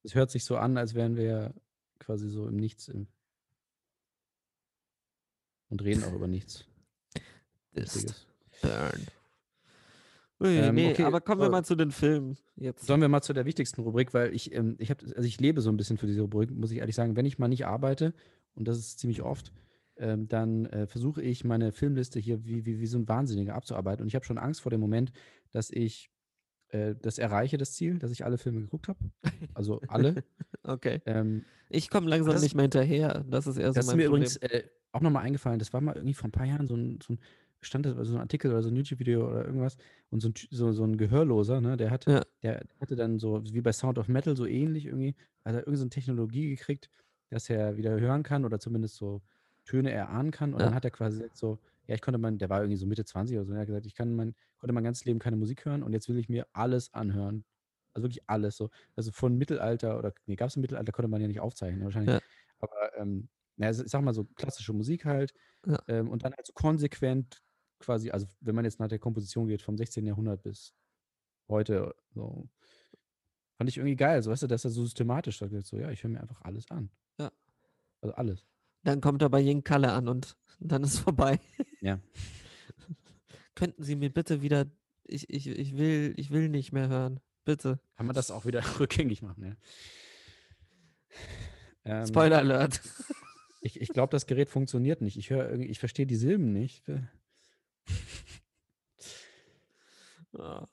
Es hört sich so an, als wären wir quasi so im Nichts im und reden auch über nichts. [LAUGHS] Ist burn. Ui, Ähm, nee, okay, aber kommen wir mal zu den Filmen jetzt. Sollen wir mal zu der wichtigsten Rubrik, weil ich, ähm, ich habe, also ich lebe so ein bisschen für diese Rubrik, muss ich ehrlich sagen. Wenn ich mal nicht arbeite, und das ist ziemlich oft, ähm, dann äh, versuche ich meine Filmliste hier wie, wie, wie so ein Wahnsinniger abzuarbeiten. Und ich habe schon Angst vor dem Moment, dass ich äh, das erreiche, das Ziel, dass ich alle Filme geguckt habe. Also [LAUGHS] alle. Okay. ähm, Ich komme langsam Das- nicht mehr hinterher. Das ist eher so das ist mein mir Problem. übrigens äh, auch nochmal eingefallen. Das war mal irgendwie vor ein paar Jahren so ein, so ein stand das, also so ein Artikel oder so ein YouTube-Video oder irgendwas und so ein, so, so ein Gehörloser, ne, der hat, Ja. der hatte dann so, wie bei Sound of Metal, so ähnlich irgendwie, hat er irgendeine so eine Technologie gekriegt, dass er wieder hören kann oder zumindest so Töne erahnen kann. Und Ja. dann hat er quasi so, ja, ich konnte mein, der war irgendwie so Mitte 20 oder so, und er hat gesagt, ich kann mein, konnte mein ganzes Leben keine Musik hören und jetzt will ich mir alles anhören. Also wirklich alles so. Also von Mittelalter oder, nee, gab es im Mittelalter, konnte man ja nicht aufzeichnen, wahrscheinlich. Ja. Aber, ähm, also ich sag mal so klassische Musik halt. Ja. Ähm, und dann halt so konsequent quasi, also wenn man jetzt nach der Komposition geht, vom 16. Jahrhundert bis heute, so. Fand ich irgendwie geil, so weißt du, dass er so systematisch sagt, so, ja, ich höre mir einfach alles an. Ja. Also alles. Dann kommt er bei Jing Kalle an und dann ist [LAUGHS] vorbei. Ja. Könnten Sie mir bitte wieder. Ich, ich, ich, will, ich will nicht mehr hören. Bitte. Kann man das auch wieder [LAUGHS] rückgängig machen, ja. Ähm, Spoiler Alert. [LAUGHS] Ich, ich glaube, das Gerät funktioniert nicht. Ich höre ich verstehe die Silben nicht. Ah.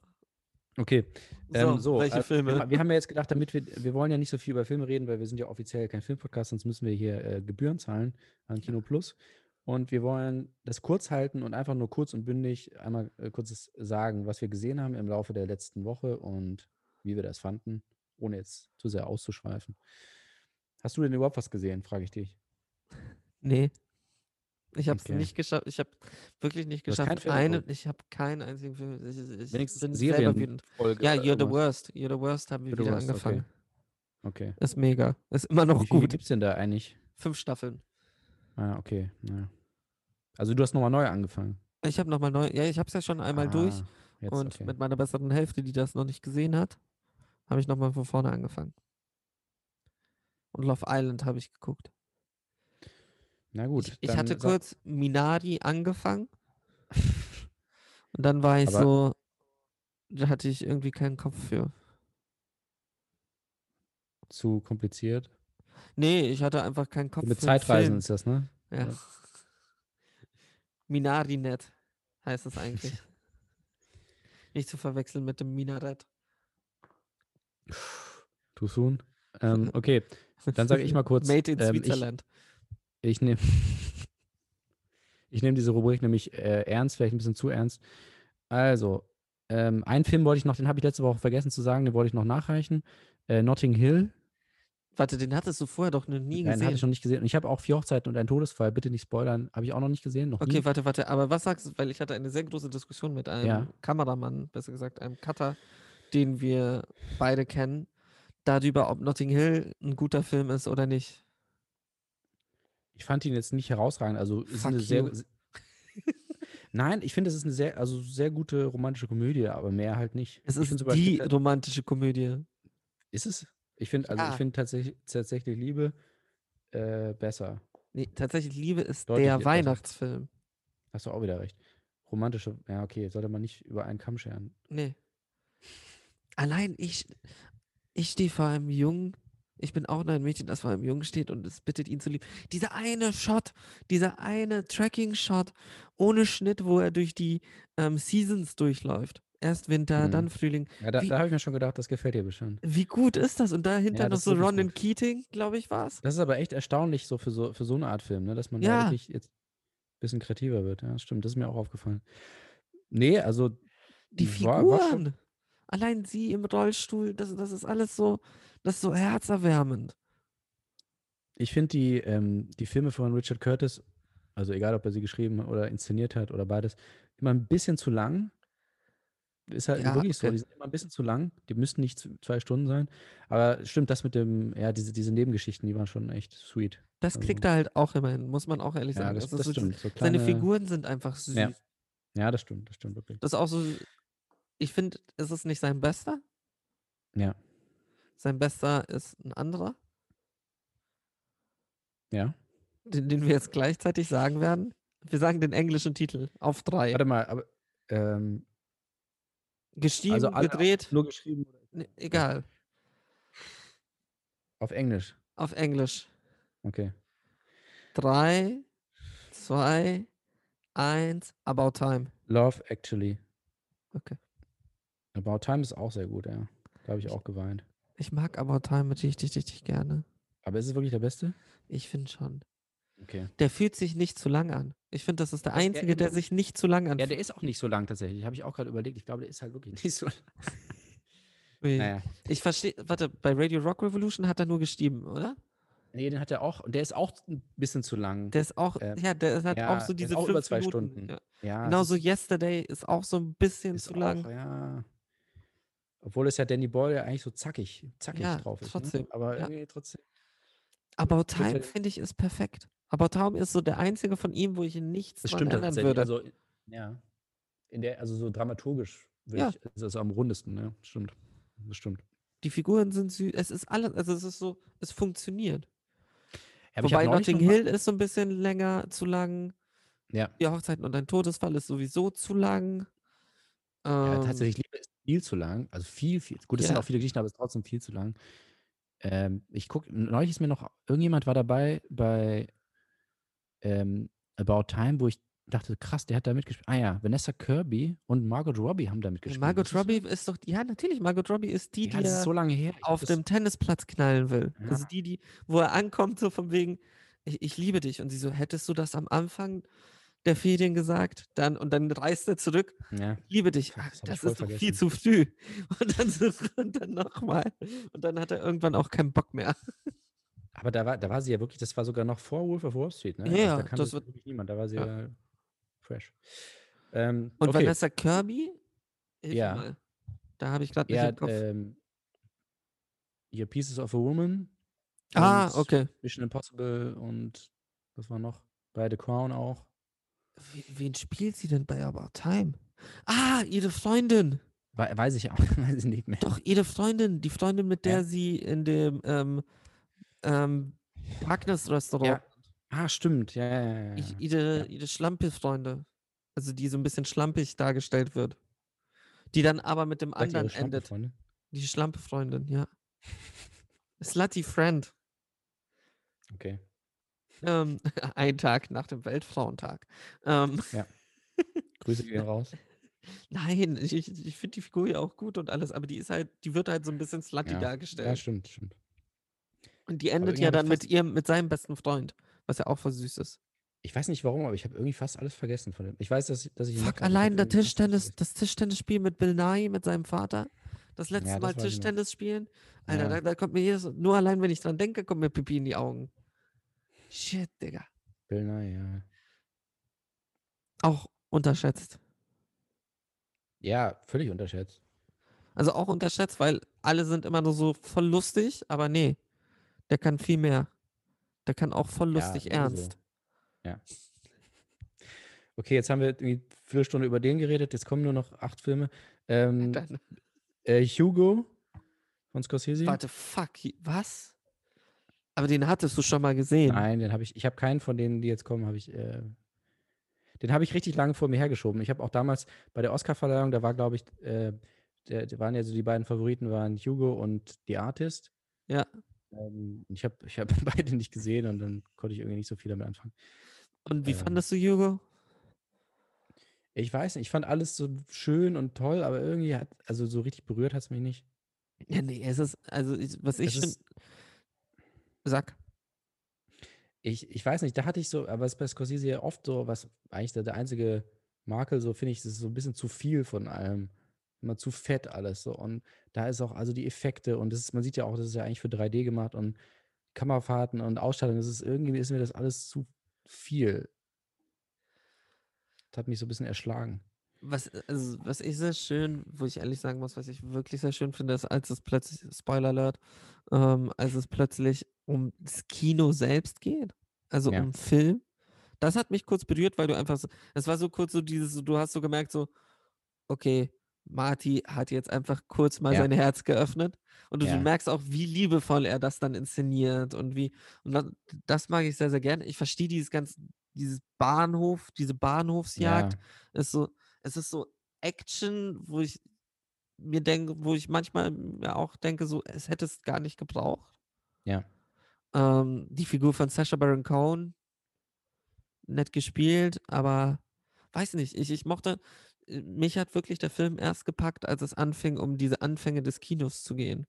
Okay. So, Ähm, so, welche also Filme? Wir, wir haben ja jetzt gedacht, damit wir, wir wollen ja nicht so viel über Filme reden, weil wir sind ja offiziell kein Filmpodcast, sonst müssen wir hier äh, Gebühren zahlen an Kino Plus. Und wir wollen das kurz halten und einfach nur kurz und bündig einmal äh, kurzes sagen, was wir gesehen haben im Laufe der letzten Woche und wie wir das fanden, ohne jetzt zu sehr auszuschweifen. Hast du denn überhaupt was gesehen, frage ich dich. Nee. Ich habe es Okay. nicht geschafft. Ich habe wirklich nicht geschafft. Eine, ich habe keinen einzigen Film. Ich, ich Wenigstens bin selber wieder. Serienfolge Ja, You're the. Worst. You're the Worst haben wir You're wieder Worst, okay. angefangen. Okay. Ist mega. Ist immer noch Wie viele gut. gibt es denn da eigentlich? Fünf Staffeln. Ah, okay. Ja. Also du hast nochmal neu angefangen. Ich habe nochmal neu. Ja, ich habe es ja schon einmal durch. Ah, Jetzt, Und okay. mit meiner besseren Hälfte, die das noch nicht gesehen hat, habe ich nochmal von vorne angefangen. Und Love Island habe ich geguckt. Na gut. ich, ich hatte kurz Minari angefangen. [LAUGHS] Und dann war ich so, da hatte ich irgendwie keinen Kopf für. zu kompliziert. Nee, ich hatte einfach keinen Kopf Mit für einen Zeitreisen Film. ist das, ne? Ja. Ja. [LAUGHS] Minari-Net heißt es eigentlich. [LAUGHS] Nicht zu verwechseln mit dem Minaret. Too soon. Ähm, okay, dann sage ich mal kurz. Made in ähm, Switzerland. Ich nehme [LAUGHS] ich nehm diese Rubrik nämlich äh, ernst, vielleicht ein bisschen zu ernst. Also, ähm, einen Film wollte ich noch, den habe ich letzte Woche vergessen zu sagen, den wollte ich noch nachreichen. Äh, Notting Hill, Warte, den hattest du vorher doch noch nie den hatte gesehen. ich noch nicht gesehen. Und ich habe auch Vier Hochzeiten und ein Todesfall, bitte nicht spoilern, habe ich auch noch nicht gesehen, noch Okay, nie. warte, warte. Aber was sagst du, weil ich hatte eine sehr große Diskussion mit einem Ja. Kameramann, besser gesagt einem Cutter, den wir beide kennen, darüber, ob Notting Hill ein guter Film ist oder nicht. Ich fand ihn jetzt nicht herausragend. Also ist Fuck eine sehr. [LAUGHS] Nein, ich finde, es ist eine sehr, also sehr gute romantische Komödie, aber mehr halt nicht. Es ich ist Beispiel die ta- romantische Komödie. Ist es? Ich finde, also Ja. ich finde tatsächlich, tatsächlich Liebe äh, besser. Nee, tatsächlich Liebe ist Deutlich der besser. Weihnachtsfilm. Hast du auch wieder recht. Romantische, ja, okay, sollte man nicht über einen Kamm scheren. Nee. Allein ich, ich stehe vor einem Jungen, ich bin auch nur ein Mädchen, das vor einem Jungen steht und es bittet ihn zu lieben. Dieser eine Shot, dieser eine Tracking-Shot ohne Schnitt, wo er durch die ähm, Seasons durchläuft. Erst Winter, Mhm. dann Frühling. Ja, da, da habe ich mir schon gedacht, das gefällt dir bestimmt. Wie gut ist das? Und dahinter Ja, noch so Ronan gut. Keating, glaube ich, war es. Das ist aber echt erstaunlich so für so, für so eine Art Film, ne? dass man Ja. da wirklich jetzt ein bisschen kreativer wird. Ja, stimmt, das ist mir auch aufgefallen. Nee, also Die war- war schon- Figuren. Allein sie im Rollstuhl, das, das ist alles so, das ist so herzerwärmend. Ich finde die, ähm, die Filme von Richard Curtis, also egal ob er sie geschrieben oder inszeniert hat oder beides, immer ein bisschen zu lang. Ist halt Ja, wirklich so, okay. die sind immer ein bisschen zu lang. Die müssten nicht zwei Stunden sein. Aber stimmt, das mit dem, ja, diese, diese Nebengeschichten, die waren schon echt sweet. Das Also- kriegt er halt auch immer hin, muss man auch ehrlich Ja, sagen. das, Das ist das so stimmt. So Seine kleine- Figuren sind einfach süß. Ja. Ja, das stimmt, das stimmt wirklich. Das ist auch so. Ich finde, es ist nicht sein bester. Ja. Sein bester ist ein anderer, Ja. den, den wir jetzt gleichzeitig sagen werden. Wir sagen den englischen Titel auf drei. Warte mal, aber ähm, Gestiegen, also alle gedreht, nur geschrieben oder ne, egal. auf Englisch. Auf Englisch. Okay. Drei, zwei, eins, About Time. Love Actually. Okay. About Time ist auch sehr gut, ja. Da habe ich auch geweint. Ich mag About Time richtig, richtig gerne. Aber ist es wirklich der beste? Ich finde schon. Okay. Der fühlt sich nicht zu lang an. Ich finde, das ist der Das- ja, einzige, der eben. sich nicht zu lang Ja, anfühlt. der ist auch nicht so lang tatsächlich. Habe ich auch gerade überlegt. Ich glaube, der ist halt wirklich [LAUGHS] nicht so lang. Naja. Ich verstehe, warte, bei Radio Rock Revolution hat er nur geschrieben, oder? Nee, den hat er auch. Und der ist auch ein bisschen zu lang. Der ist auch, Ähm, ja, der hat ja, auch so der diese auch fünf über zwei Minuten. Stunden. Ja. ja, Genauso Yesterday ist auch so ein bisschen ist zu auch, lang. Ja. Obwohl es ja Danny Boyle ja eigentlich so zackig, zackig Ja, drauf ist. trotzdem, Ne? Aber ja. irgendwie trotzdem. About ja Time, finde ich, ist perfekt. About Time ist so der einzige von ihm, wo ich ihn nichts Das stimmt ändern tatsächlich. würde. Also, ja. In der, also so dramaturgisch Ja. ich, ist das am rundesten, ne? Stimmt. Das stimmt. Die Figuren sind süß. Es ist alles, also es ist so, es funktioniert. Ja, aber Wobei Notting Hill ist so ein bisschen länger, zu lang. Ja. Die Hochzeiten und ein Todesfall ist sowieso zu lang. Ja, Ähm, tatsächlich, Liebe ist viel zu lang. Also viel, viel. Gut, es sind Ja. auch viele Geschichten, aber es ist trotzdem viel zu lang. Ähm, ich gucke, neulich ist mir noch, irgendjemand war dabei bei ähm, About Time, wo ich dachte, krass, der hat da mitgespielt. Ah ja, Vanessa Kirby und Margot Robbie haben da mitgespielt. Margot Robbie ist doch, ja, natürlich, Margot Robbie ist die, ja, die so auf dem Tennisplatz knallen will. Ja. Also die, die, wo er ankommt, so von wegen, ich, ich liebe dich. Und sie so, hättest du das am Anfang der Ferien gesagt? Dann, und dann reist er zurück, ja. liebe dich. Das das ist doch viel zu früh. Und dann, [LAUGHS] und dann nochmal. Und dann hat er irgendwann auch keinen Bock mehr. Aber da war, da war sie ja wirklich, das war sogar noch vor Wolf of Wall Street, ne? Ja, Also da kannte das wird- wirklich niemand, da war sie ja. ja fresh. Ähm, Und okay. Vanessa Kirby? Hilf Ja. mal. Da habe ich gerade nicht Ja, im Kopf. ähm, hier Pieces of a Woman. ah, okay. Mission Impossible und was war noch? Bei The Crown auch. Wen spielt sie denn bei About Time? Ah, ihre Freundin. We weiß ich auch, [LAUGHS] weiß ich nicht mehr. Doch, ihre Freundin. Die Freundin, mit der Ja. sie in dem ähm, ähm, Wagner's Restaurant. Ah, stimmt. Ja, ja, ja. ja. Ich, ihre, Ja. ihre Schlampe-Freunde. Also die so ein bisschen schlampig dargestellt wird. Die dann aber mit dem ihre anderen endet. Die Schlampe-Freundin, ja. Slutty Friend. Okay. Ähm, [LAUGHS] ein Tag nach dem Weltfrauentag. Ähm, [LAUGHS] Grüße gehen raus. nein, ich, ich, finde die Figur ja auch gut und alles, aber die ist halt, die wird halt so ein bisschen slutty Ja. dargestellt. Ja, stimmt, stimmt. und die endet ja dann mit ihrem, mit seinem besten Freund, was ja auch voll süß ist. Ich weiß nicht warum, aber ich habe irgendwie fast alles vergessen von dem. Ich weiß, dass, dass ich Fuck, allein der Tischtennis, das Tischtennisspiel mit Bill Nye, mit seinem Vater. Das letzte Ja, Mal das noch. Tischtennis spielen. Alter, Ja. da, da kommt mir jedes, nur allein, wenn ich dran denke, kommt mir Pipi in die Augen. Shit, Digga. Bill Nye, ja. Auch unterschätzt. Ja, völlig unterschätzt. Also auch unterschätzt, weil alle sind immer nur so voll lustig, aber nee, der kann viel mehr. Der kann auch voll Ja, lustig sowieso. ernst. Ja. Okay, jetzt haben wir irgendwie eine Viertelstunde über den geredet. Jetzt kommen nur noch acht Filme. Ähm, [LAUGHS] äh, Hugo von Scorsese. warte, fuck, was? Aber den hattest du schon mal gesehen. Nein, den habe ich. Ich habe keinen von denen, die jetzt kommen, habe ich. Äh, den habe ich richtig lange vor mir hergeschoben. Ich habe auch damals bei der Oscarverleihung, da war, glaube ich, äh, der, der waren ja so die beiden Favoriten waren Hugo und The Artist. Ja. Ähm, ich habe ich hab [LAUGHS] beide nicht gesehen und dann konnte ich irgendwie nicht so viel damit anfangen. Und wie ähm, fandest du Hugo? Ich weiß nicht, ich fand alles so schön und toll, aber irgendwie hat, also so richtig berührt hat es mich nicht. Ja, nee, es ist, also ich, was ich schon. Sag. Ich, ich weiß nicht, da hatte ich so, aber es ist bei Scorsese ja oft so, was eigentlich der, der einzige Makel, so finde ich, es ist so ein bisschen zu viel von allem. Immer zu fett alles so. Und da ist auch, also die Effekte und das ist, man sieht ja auch, das ist ja eigentlich für 3D gemacht und Kamerafahrten und Ausstattung, das ist irgendwie, ist mir das alles zu viel. Das hat mich so ein bisschen erschlagen. Was, also, was ich sehr schön, wo ich ehrlich sagen muss, was ich wirklich sehr schön finde, ist, als es plötzlich, Spoiler Alert, ähm, als es plötzlich um das Kino selbst geht, also Ja. um Film. Das hat mich kurz berührt, weil du einfach so, es war so kurz so dieses, du hast so gemerkt, so, okay, Marty hat jetzt einfach kurz mal Ja. sein Herz geöffnet und du, Ja. merkst auch, wie liebevoll er das dann inszeniert und wie, und das, das mag ich sehr, sehr gerne. Ich verstehe dieses ganze, dieses Bahnhof, diese Bahnhofsjagd, Ja, ist so, es ist so Action, wo ich mir denke, wo ich manchmal auch denke, so, es hätte es gar nicht gebraucht. ja. Ähm, die Figur von Sacha Baron Cohen, nett gespielt, aber weiß nicht, ich, ich mochte, mich hat wirklich der Film erst gepackt, als es anfing, um diese Anfänge des Kinos zu gehen.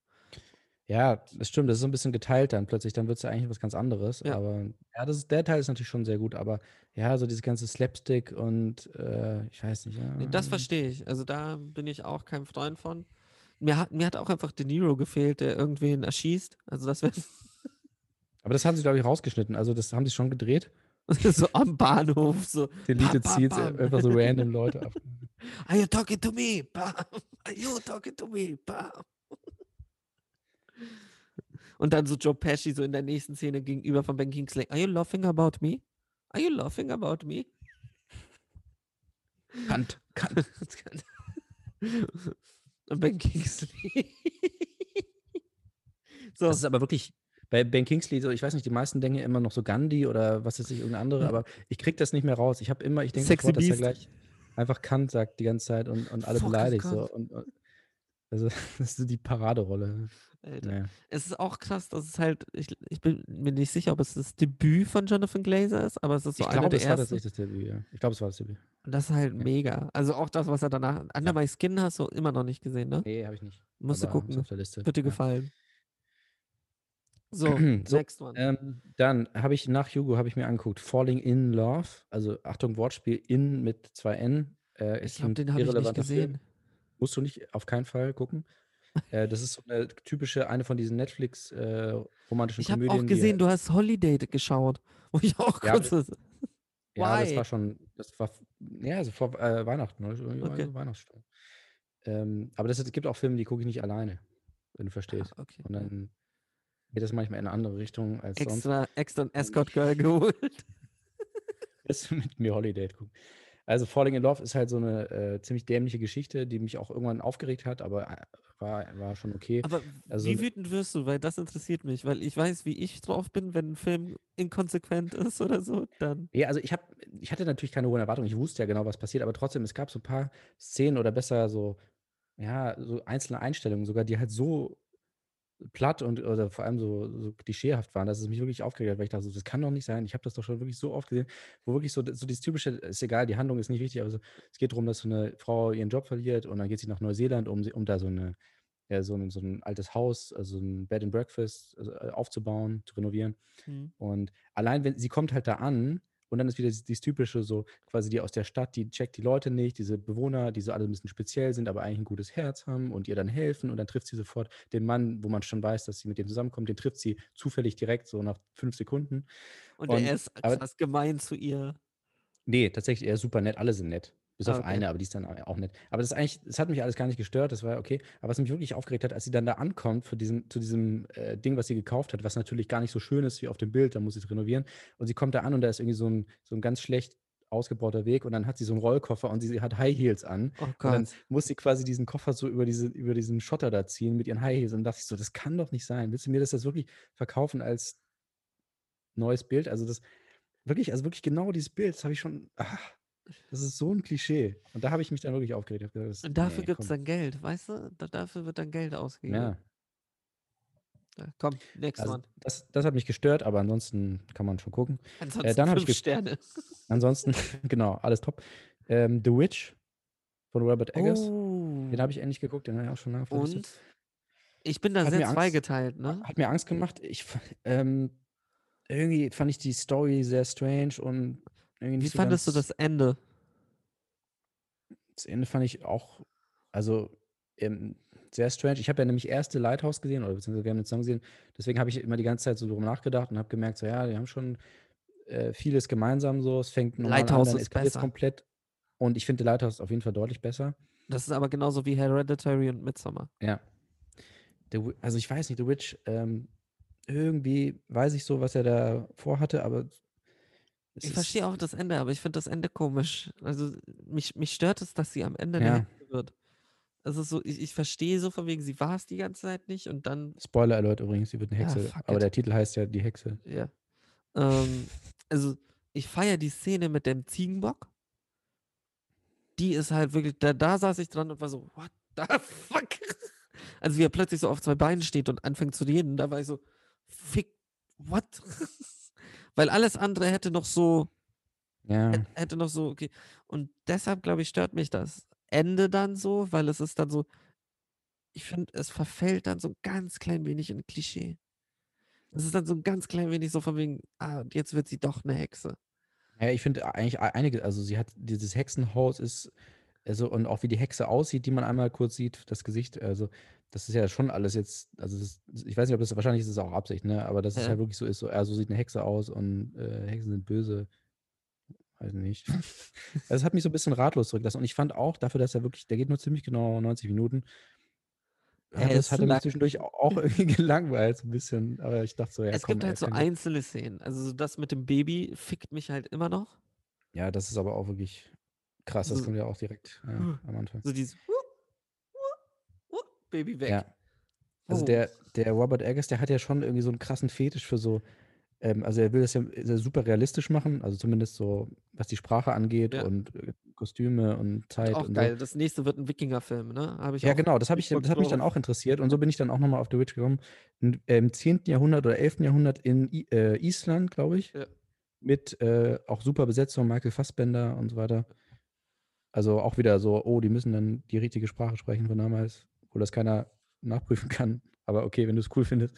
Ja, das stimmt, das ist so ein bisschen geteilt dann plötzlich, dann wird es ja eigentlich was ganz anderes. Ja. Aber ja, das ist, der Teil ist natürlich schon sehr gut, aber ja, so dieses ganze Slapstick und äh, ich weiß nicht, ja. Nee, das verstehe ich. Also da bin ich auch kein Freund von. Mir hat, mir hat auch einfach De Niro gefehlt, der irgendwen erschießt. Also das wäre Aber das haben sie, glaube ich, rausgeschnitten. Also das haben sie schon gedreht. [LAUGHS] so am Bahnhof. So. Deleted Bam, Scenes, bam. einfach so random Leute ab. [LAUGHS] Are you talking to me? Bam. Are you talking to me? Bam. Und dann so Joe Pesci so in der nächsten Szene gegenüber von Ben Kingsley. Are you laughing about me? Are you laughing about me? Kant, Kant. [LAUGHS] Und Ben Kingsley. so, Das ist aber wirklich bei Ben Kingsley so, ich weiß nicht, die meisten denken ja immer noch so Gandhi oder was weiß ich, irgendeine andere, Ja. aber ich krieg das nicht mehr raus. Ich habe immer, ich denke sofort, dass er gleich einfach Kant sagt die ganze Zeit und, und alle Fuck beleidigt. So. Kant. Und, und, also [LAUGHS] das ist so die Paraderolle. Alter. Naja. Es ist auch krass, dass es halt, ich, ich bin mir nicht sicher, ob es das Debüt von Jonathan Glazer ist, aber es ist so Ich einer glaube, der es war das Debüt, ja. Ich glaube, es war das Debüt. Und das ist halt mega. Also auch das, was er danach. Under My Skin hast du immer noch nicht gesehen, ne? Nee, habe ich nicht. Musst du aber ist gucken. Wird dir ja. gefallen. So, [CLEARS THROAT] So, next one. Ähm, dann habe ich nach Hugo habe ich mir angeguckt Falling in Love, also Achtung Wortspiel in mit zwei N. Äh, ich ist glaube, den habe ich nicht irrelevanter Film. gesehen. Musst du nicht auf keinen Fall gucken. [LAUGHS] äh, das ist so eine typische, eine von diesen Netflix äh, romantischen Ich habe Komödien. auch die- gesehen, du hast Holiday geschaut. [LAUGHS] Wo ich auch Ja, kurz. das- Ja, das Why? war schon, das war, ja, also vor äh, Weihnachten, so, Okay. Weihnachtsstimmung. Ähm, aber das, es gibt auch Filme, die gucke ich nicht alleine, wenn du verstehst. Ah, okay. Und dann geht das manchmal in eine andere Richtung als sonst. Extra, extra ein Escort Girl geholt. [LAUGHS] Wirst du mit mir Holiday gucken. Also Falling in Love ist halt so eine äh, ziemlich dämliche Geschichte, die mich auch irgendwann aufgeregt hat, aber äh, war, war schon okay. Aber Also- wie wütend wirst du? Weil das interessiert mich, weil ich weiß, wie ich drauf bin, wenn ein Film inkonsequent ist oder so, dann. Ja, also ich habe, ich hatte natürlich keine hohen Erwartungen. Ich wusste ja genau, was passiert, aber trotzdem, es gab so ein paar Szenen oder besser so, ja, so einzelne Einstellungen sogar, die halt so platt und oder vor allem so, so klischeehaft waren, dass es mich wirklich aufgeregt hat, weil ich dachte, so, das kann doch nicht sein. Ich habe das doch schon wirklich so oft gesehen, wo wirklich so, so dieses typische, ist egal, die Handlung ist nicht wichtig, aber so, es geht darum, dass so eine Frau ihren Job verliert und dann geht sie nach Neuseeland, um, sie- um da so eine ja, so, ein, so ein altes Haus, also ein Bed and Breakfast also, äh, aufzubauen, zu renovieren. Hm. Und allein, wenn sie kommt halt da an und dann ist wieder dieses, dieses typische, so quasi die aus der Stadt, die checkt die Leute nicht, diese Bewohner, die so alle ein bisschen speziell sind, aber eigentlich ein gutes Herz haben und ihr dann helfen und dann trifft sie sofort den Mann, wo man schon weiß, dass sie mit dem zusammenkommt, den trifft sie zufällig direkt so nach fünf Sekunden. Und, Und- er ist aber- krass gemein zu ihr. Nee, tatsächlich, er ist super nett, alle sind nett. Bis Ah, auf okay. eine, aber die ist dann auch nett. Aber das ist eigentlich, das hat mich alles gar nicht gestört, das war okay. Aber was mich wirklich aufgeregt hat, als sie dann da ankommt für diesen, zu diesem äh, Ding, was sie gekauft hat, was natürlich gar nicht so schön ist wie auf dem Bild, da muss sie es renovieren. Und sie kommt da an und da ist irgendwie so ein, so ein ganz schlecht ausgebauter Weg und dann hat sie so einen Rollkoffer und sie hat High Heels an. Oh Und dann Gott. muss sie quasi diesen Koffer so über, diese, über diesen Schotter da ziehen mit ihren High Heels. Und dachte ich so, das kann doch nicht sein. Willst du mir das jetzt wirklich verkaufen als neues Bild? Also das, wirklich, also wirklich genau dieses Bild, das habe ich schon, ah, das ist so ein Klischee. Und da habe ich mich dann wirklich aufgeregt. Ich das- Und dafür nee, gibt es dann Geld, weißt du? Da, dafür wird dann Geld ausgegeben. Ja, Ja, komm, next also one. das, das hat mich gestört, aber ansonsten kann man schon gucken. Ansonsten dann hab ich fünf ge- Sterne. Ansonsten, [LAUGHS] genau, alles top. Ähm, The Witch von Robert Eggers. Oh. Den habe ich endlich geguckt, den habe ich auch schon Liste. Und ich bin da Hat sehr zweigeteilt, ne? Hat mir Angst gemacht. Ich, ähm, irgendwie fand ich die Story sehr strange und Wie so fandest du das Ende? Das Ende fand ich auch, also ähm, sehr strange. Ich habe ja nämlich erste Lighthouse gesehen, oder beziehungsweise wir haben den zusammen gesehen. Deswegen habe ich immer die ganze Zeit so drüber nachgedacht und habe gemerkt, so ja, die haben schon äh, vieles gemeinsam so. Es fängt normal Lighthouse an, dann ist besser. komplett. Und ich finde Lighthouse auf jeden Fall deutlich besser. Das ist aber genauso wie Hereditary und Midsommar. Ja. Wi- also ich weiß nicht, The Witch, ähm, irgendwie weiß ich so, was er da vorhatte, aber es Ich verstehe auch das Ende, aber ich finde das Ende komisch. Also mich, mich stört es, dass sie am Ende Ja. Hexe wird. Also so, ich, ich verstehe so von wegen, sie war es die ganze Zeit nicht und dann, Spoiler Alert übrigens, sie wird eine Ja, Hexe. fuck aber it. der Titel heißt ja Die Hexe. ja. Ähm, also ich feiere die Szene mit dem Ziegenbock. Die ist halt wirklich, da, da saß ich dran und war so, what the fuck? [LAUGHS] Also wie er plötzlich so auf zwei Beinen steht und anfängt zu reden, da war ich so, fick, what? [LAUGHS] Weil alles andere hätte noch so Ja. Hä- Hätte noch so, okay. Und deshalb, glaube ich, stört mich das Ende dann so, weil es ist dann so, ich finde, es verfällt dann so ein ganz klein wenig in Klischee. Es ist dann so ein ganz klein wenig so von wegen, ah, und jetzt wird sie doch eine Hexe. Ja, ich finde eigentlich ei- einige, also sie hat dieses Hexenhaus ist, also und auch wie die Hexe aussieht, die man einmal kurz sieht, das Gesicht, also das ist ja schon alles jetzt, also das, ich weiß nicht, ob das wahrscheinlich ist es auch Absicht, ne? Aber dass es Ja. halt wirklich so ist, so, ja, so sieht eine Hexe aus und äh, Hexen sind böse. Weiß nicht. [LAUGHS] also es hat mich so ein bisschen ratlos zurückgelassen. Und ich fand auch, dafür, dass er wirklich, der geht nur ziemlich genau 90 Minuten, hat, das, hat mich zwischendurch au- auch [LAUGHS] irgendwie gelangweilt, so ein bisschen. Aber ich dachte so, ja, es komm, gibt halt so einzelne Szenen. Also so das mit dem Baby fickt mich halt immer noch. Ja, das ist aber auch wirklich krass. Das So- kommt ja auch direkt ja, am Anfang. So dieses Baby weg. Ja. Also Oh. der, der Robert Eggers, der hat ja schon irgendwie so einen krassen Fetisch für so, ähm, also er will das ja sehr super realistisch machen, also zumindest so, was die Sprache angeht Ja. und äh, Kostüme und Zeit auch und geil. Das nächste wird ein Wikinger-Film, ne? Hab ich so. Ja, genau, das habe ich, das hat mich dann auch interessiert und so bin ich dann auch nochmal auf The Witch gekommen. Im 10. Jahrhundert oder 11. Jahrhundert in I äh, Island, glaube ich, Ja. mit äh, auch super Besetzung, Michael Fassbender und so weiter. Also auch wieder so, oh, die müssen dann die richtige Sprache sprechen von damals, wo das keiner nachprüfen kann. Aber okay, wenn du es cool findest.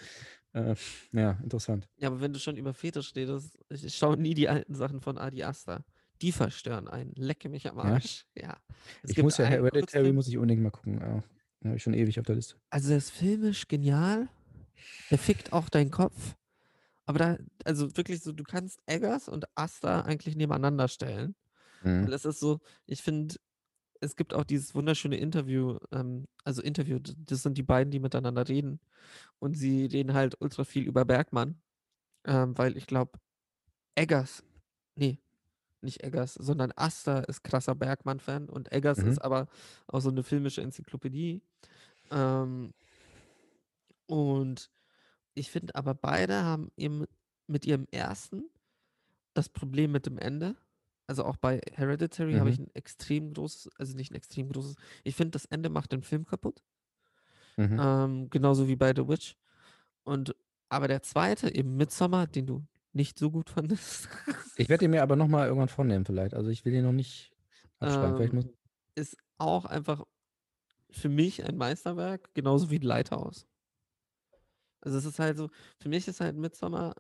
Äh, ja, interessant. Ja, aber wenn du schon über Fetisch redest, ich schaue nie die alten Sachen von Adi Asta. Die verstören einen. Lecke mich am Ja? Arsch. Ja. Es ich gibt muss ja, Hereditary muss ich unbedingt mal gucken. Ja, habe ich schon ewig auf der Liste. Also, der ist filmisch genial. Der fickt auch deinen Kopf. Aber da, also wirklich so, du kannst Eggers und Asta eigentlich nebeneinander stellen. Mhm. Weil es ist so, ich finde, es gibt auch dieses wunderschöne Interview, ähm, also Interview, das sind die beiden, die miteinander reden. Und sie reden halt ultra viel über Bergmann. Ähm, weil ich glaube, Eggers, nee, nicht Eggers, sondern Asta ist krasser Bergmann-Fan und Eggers Mhm. ist aber auch so eine filmische Enzyklopädie. Ähm, und ich finde aber beide haben eben mit ihrem ersten das Problem mit dem Ende. Also auch bei Hereditary habe ich Mhm. ein extrem großes, also nicht ein extrem großes, ich finde, das Ende macht den Film kaputt. Mhm. Ähm, genauso wie bei The Witch. Und aber der zweite, eben Midsommar, den du nicht so gut [LAUGHS] fandest, Ich werde ihn mir aber nochmal irgendwann vornehmen, vielleicht. Also ich will ihn noch nicht abschreiben. Ähm, ist auch einfach für mich ein Meisterwerk, genauso wie Lighthouse. Also es ist halt so, für mich ist halt Midsommar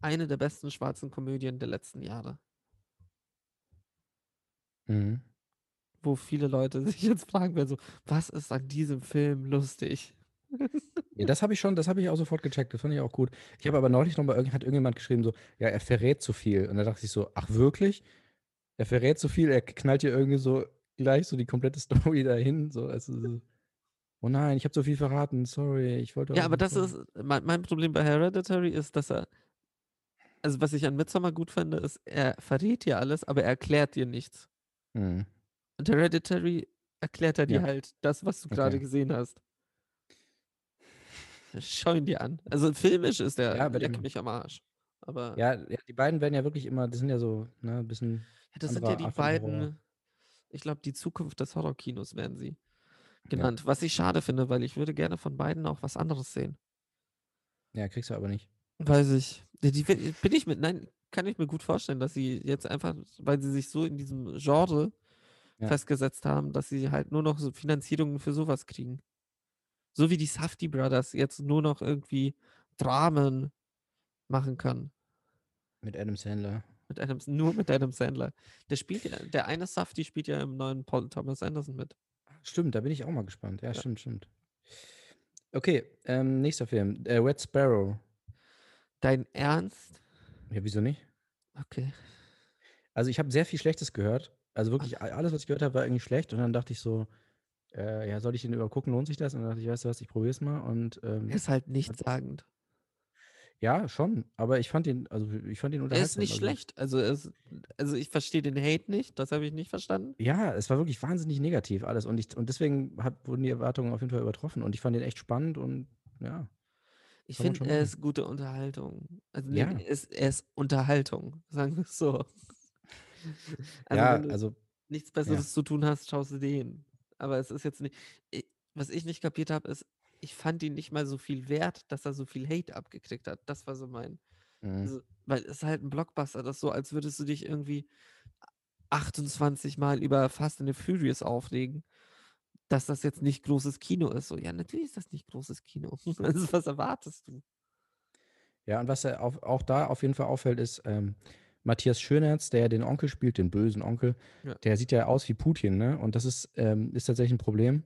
eine der besten schwarzen Komödien der letzten Jahre. Mhm. Wo viele Leute [LAUGHS] sich jetzt fragen werden, so, was ist an diesem Film lustig? Ja, das habe ich schon, das habe ich auch sofort gecheckt. Das fand ich auch gut. Ich habe aber neulich noch mal, irgend- hat irgendjemand geschrieben, so, ja, er verrät zu viel. Und da dachte ich so, ach wirklich? Er verrät zu viel, er knallt hier irgendwie so gleich so die komplette [LAUGHS] Story dahin. So, also so, oh nein, ich habe so viel verraten, sorry, ich wollte. Ja, aber das so- ist, mein, mein Problem bei Hereditary ist, dass er, also was ich an Midsommar gut finde, ist, er verrät dir alles, aber er erklärt dir nichts. Mhm. Und Hereditary erklärt er dir Ja. halt das, was du gerade Okay. gesehen hast. Schau ihn dir an. Also filmisch ist der Ja, leck mich am Arsch. Aber Ja, ja, die beiden werden ja wirklich immer, das sind ja so, ne, ein bisschen. Ja, das sind ja die Horror. beiden, ich glaube, die Zukunft des Horrorkinos werden sie genannt. Was ich schade finde, weil ich würde gerne von beiden auch was anderes sehen. Ja, kriegst du aber nicht. Weiß ich. Die, die, bin ich mit, nein, kann ich mir gut vorstellen, dass sie jetzt einfach, weil sie sich so in diesem Genre Ja. festgesetzt haben, dass sie halt nur noch so Finanzierungen für sowas kriegen. So wie die Safety Brothers jetzt nur noch irgendwie Dramen machen können. Mit Adam Sandler. Mit einem, nur mit Adam Sandler. Der spielt ja, der eine Safety spielt ja im neuen Paul Thomas Anderson mit. Stimmt, da bin ich auch mal gespannt. Ja, Ja. stimmt, stimmt. Okay, ähm, nächster Film. Äh, Red Sparrow. Dein Ernst? Ja, wieso nicht? Okay. Also ich habe sehr viel Schlechtes gehört. Also wirklich alles, was ich gehört habe, war irgendwie schlecht. Und dann dachte ich so, äh, ja, soll ich den übergucken? Lohnt sich das? Und dann dachte ich, weißt du was, ich probiere es mal. Und ähm, Er ist halt nichtssagend. ja, schon. Aber ich fand ihn, also ich fand ihn Er unterhaltsam. ist nicht also, schlecht. Also, er ist, also ich verstehe den Hate nicht. Das habe ich nicht verstanden. Ja, es war wirklich wahnsinnig negativ alles. Und, ich, und deswegen hat, wurden die Erwartungen auf jeden Fall übertroffen. Und ich fand ihn echt spannend und ja. Ich finde, er ist gute Unterhaltung. Also, nee, Ja. er, ist, er ist Unterhaltung, [LAUGHS] sagen wir es so. Also, ja, wenn du also nichts Besseres zu tun hast, schaust du den. Aber es ist jetzt nicht. i- Was ich nicht kapiert habe, ist, ich fand ihn nicht mal so viel wert, dass er so viel Hate abgekriegt hat. Das war so mein. Mhm. Also, weil es ist halt ein Blockbuster, das ist so, als würdest du dich irgendwie 28 Mal über Fast and the Furious aufregen, dass das jetzt nicht großes Kino ist. So, ja, natürlich ist das nicht großes Kino. [LAUGHS] Also, was erwartest du? Ja, und was er auf, auch da auf jeden Fall auffällt, ist ähm, Matthias Schönertz, der ja den Onkel spielt, den bösen Onkel, Ja. der sieht ja aus wie Putin, ne? Und das ist, ähm, ist tatsächlich ein Problem.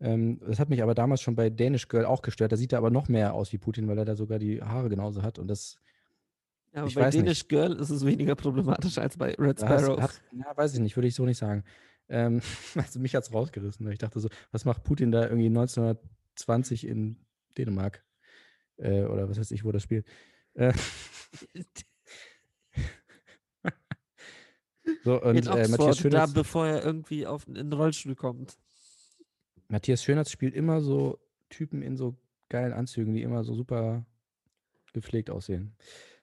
Ähm, das hat mich aber damals schon bei Danish Girl auch gestört. Da sieht er aber noch mehr aus wie Putin, weil er da sogar die Haare genauso hat. Und das Ja, aber Ich bei weiß nicht. Danish Girl ist es weniger problematisch als bei Red Sparrow. hat, ja, weiß ich nicht, würde ich so nicht sagen. Ähm, [LAUGHS] also mich hat es rausgerissen. weil Ich dachte so, was macht Putin da irgendwie 1920 in Dänemark? Äh, oder was weiß ich, wo das spielt. Äh, [LAUGHS] so, und in äh, Oxford, Matthias da Schönertz. bevor er irgendwie auf, in den Rollstuhl kommt. Matthias Schönertz spielt immer so Typen in so geilen Anzügen, die immer so super gepflegt aussehen.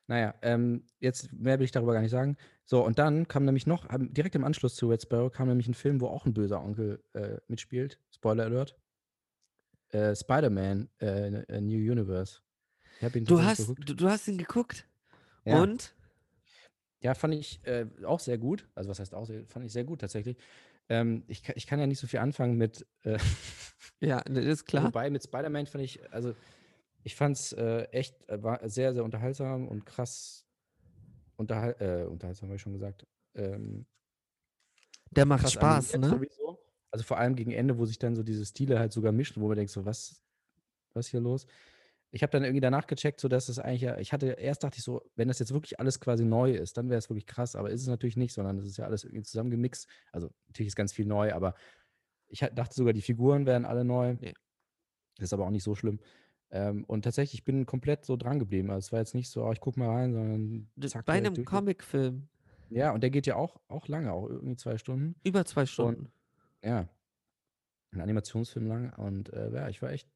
Naja, ähm, jetzt mehr will ich darüber gar nicht sagen. So, und dann kam nämlich noch, direkt im Anschluss zu Red Sparrow kam nämlich ein Film, wo auch ein böser Onkel äh, mitspielt. Spoiler Alert. Äh, Spider-Man, äh, A New Universe. Ich habe ihn Du hast, geguckt. du, du hast ihn geguckt. Ja. Und? Ja, fand ich äh, auch sehr gut. Also, was heißt auch sehr, fand ich sehr gut tatsächlich. Ähm, ich, kann, ich kann ja nicht so viel anfangen mit. Äh, [LAUGHS] Ja, ne, ist klar. Wobei mit Spider-Man fand ich, also ich fand es äh, echt, äh, war sehr, sehr unterhaltsam und krass unterhal äh, unterhaltsam, habe ich schon gesagt. Ähm, Der macht Spaß, ne? sowieso. Also vor allem gegen Ende, wo sich dann so diese Stile halt sogar mischen, wo man denkt, so, was, was ist hier los? Ich habe dann irgendwie danach gecheckt, so dass es eigentlich ja, ich hatte, erst dachte ich so, wenn das jetzt wirklich alles quasi neu ist, dann wäre es wirklich krass, aber ist es natürlich nicht, sondern es ist ja alles irgendwie zusammengemixt. Also natürlich ist ganz viel neu, aber ich dachte sogar, die Figuren wären alle neu. Nee. Das ist aber auch nicht so schlimm. Ähm, und tatsächlich, ich bin komplett so dran geblieben. Also es war jetzt nicht so, oh, ich guck mal rein, sondern zack, Bei einem. Comicfilm. Ja, und der geht ja auch, auch lange, auch irgendwie zwei Stunden. Über zwei Stunden. Ja. Ein Animationsfilm lang. Und äh, ja, ich war echt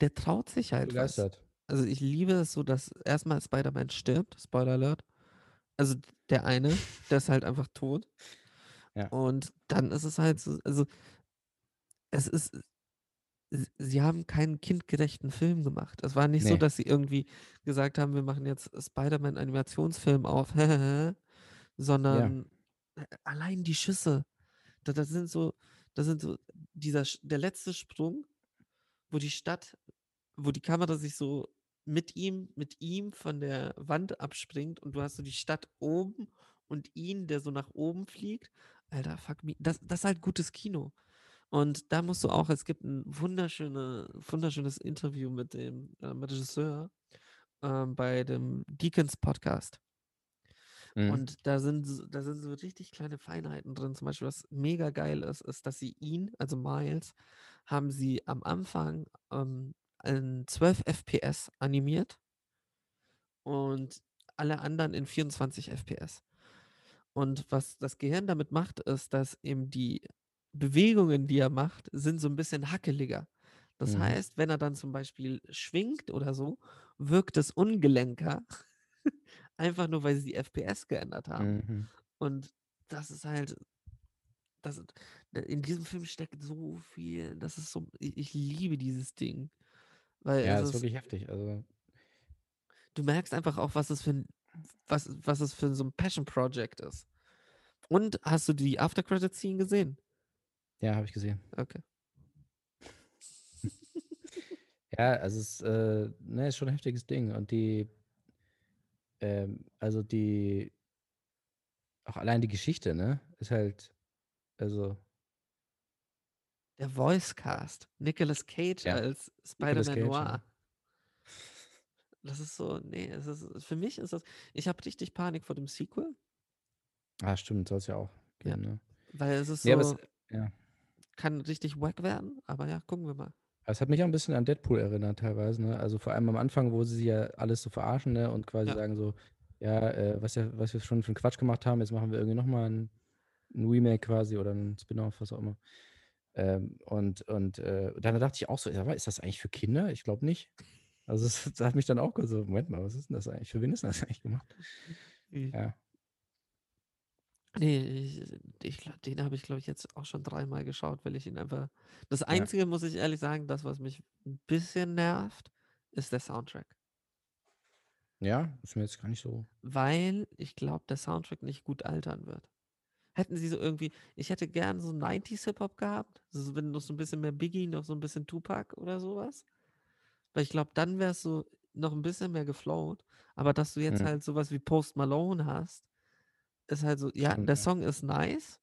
Der traut sich halt was. begeistert. Also ich liebe es so, dass erstmal Spider-Man stirbt. Spoiler Alert. Also der eine, [LAUGHS] der ist halt einfach tot. Ja. Und dann ist es halt so, also es ist, sie haben keinen kindgerechten Film gemacht. Es war nicht so, Nee. dass sie irgendwie gesagt haben, wir machen jetzt Spider-Man-Animationsfilm auf, [LAUGHS] sondern äh, allein die Schüsse. Da, das sind so, das sind so, dieser, der letzte Sprung, wo die Stadt, wo die Kamera sich so mit ihm, mit ihm von der Wand abspringt und du hast so die Stadt oben und ihn, der so nach oben fliegt. Alter, fuck me. Das, das ist halt gutes Kino. Und da musst du auch, es gibt ein wunderschöne, wunderschönes Interview mit dem ähm, Regisseur ähm, bei dem Deacons Podcast. Mhm. Und da sind, so- da sind so richtig kleine Feinheiten drin. Zum Beispiel, was mega geil ist, ist, dass sie ihn, also Miles, haben sie am Anfang ähm, in 12 FPS animiert und alle anderen in 24 FPS. Und was das Gehirn damit macht, ist, dass eben die Bewegungen, die er macht, sind so ein bisschen hackeliger. Das Mhm. heißt, wenn er dann zum Beispiel schwingt oder so, wirkt es ungelenker. [LAUGHS] Einfach nur, weil sie die FPS geändert haben. Mhm. Und das ist halt, das, in diesem Film steckt so viel, das ist so, ich, ich liebe dieses Ding. Weil Ja, das ist ist, wirklich heftig. Also, du merkst einfach auch, was es für ein, was, was es für so ein Passion Project ist. Und hast du die After Credit Scene gesehen? Ja, habe ich gesehen. Okay. [LAUGHS] Ja, also es äh, ne, ist schon ein heftiges Ding. Und die, ähm, also die, auch allein die Geschichte, ne, ist halt, also, Der Voice Cast. Nicolas Cage Ja, als Spider-Man Cage, ja. Noir. Das ist so, nee, es ist, für mich ist das, ich habe richtig Panik vor dem Sequel, ah, stimmt, soll es ja auch Ja. geben, ne? weil es ist Nee, so, es, ja. Kann richtig wack werden, aber ja, gucken wir mal. Es hat mich auch ein bisschen an Deadpool erinnert teilweise, ne? Also vor allem am Anfang, wo sie ja alles so verarschen, ne? Und quasi Ja. sagen so, ja, äh, was ja, was wir schon für einen Quatsch gemacht haben, jetzt machen wir irgendwie nochmal ein, ein Remake quasi oder ein Spin-off, was auch immer. Ähm, und und äh, dann dachte ich auch so, ist das eigentlich für Kinder? Ich glaube nicht. Also das, [LAUGHS] das hat mich dann auch so, Moment mal, was ist denn das eigentlich? Für wen ist das [LAUGHS] eigentlich gemacht? Ja. Nee, ich, ich, glaub, den habe ich, glaube ich, jetzt auch schon dreimal geschaut, weil ich ihn einfach. Das Einzige, muss ich ehrlich sagen, das, was mich ein bisschen nervt, ist der Soundtrack. Ja, ist mir jetzt gar nicht so. weil ich glaube, der Soundtrack nicht gut altern wird. Hätten sie so irgendwie, ich hätte gern so 90s Hip-Hop gehabt, so, wenn noch so ein bisschen mehr Biggie, noch so ein bisschen Tupac oder sowas. Weil ich glaube, dann wäre es so noch ein bisschen mehr geflowt. Aber dass du jetzt Mhm. halt sowas wie Post Malone hast, ist halt so, ja, der. Song ist nice,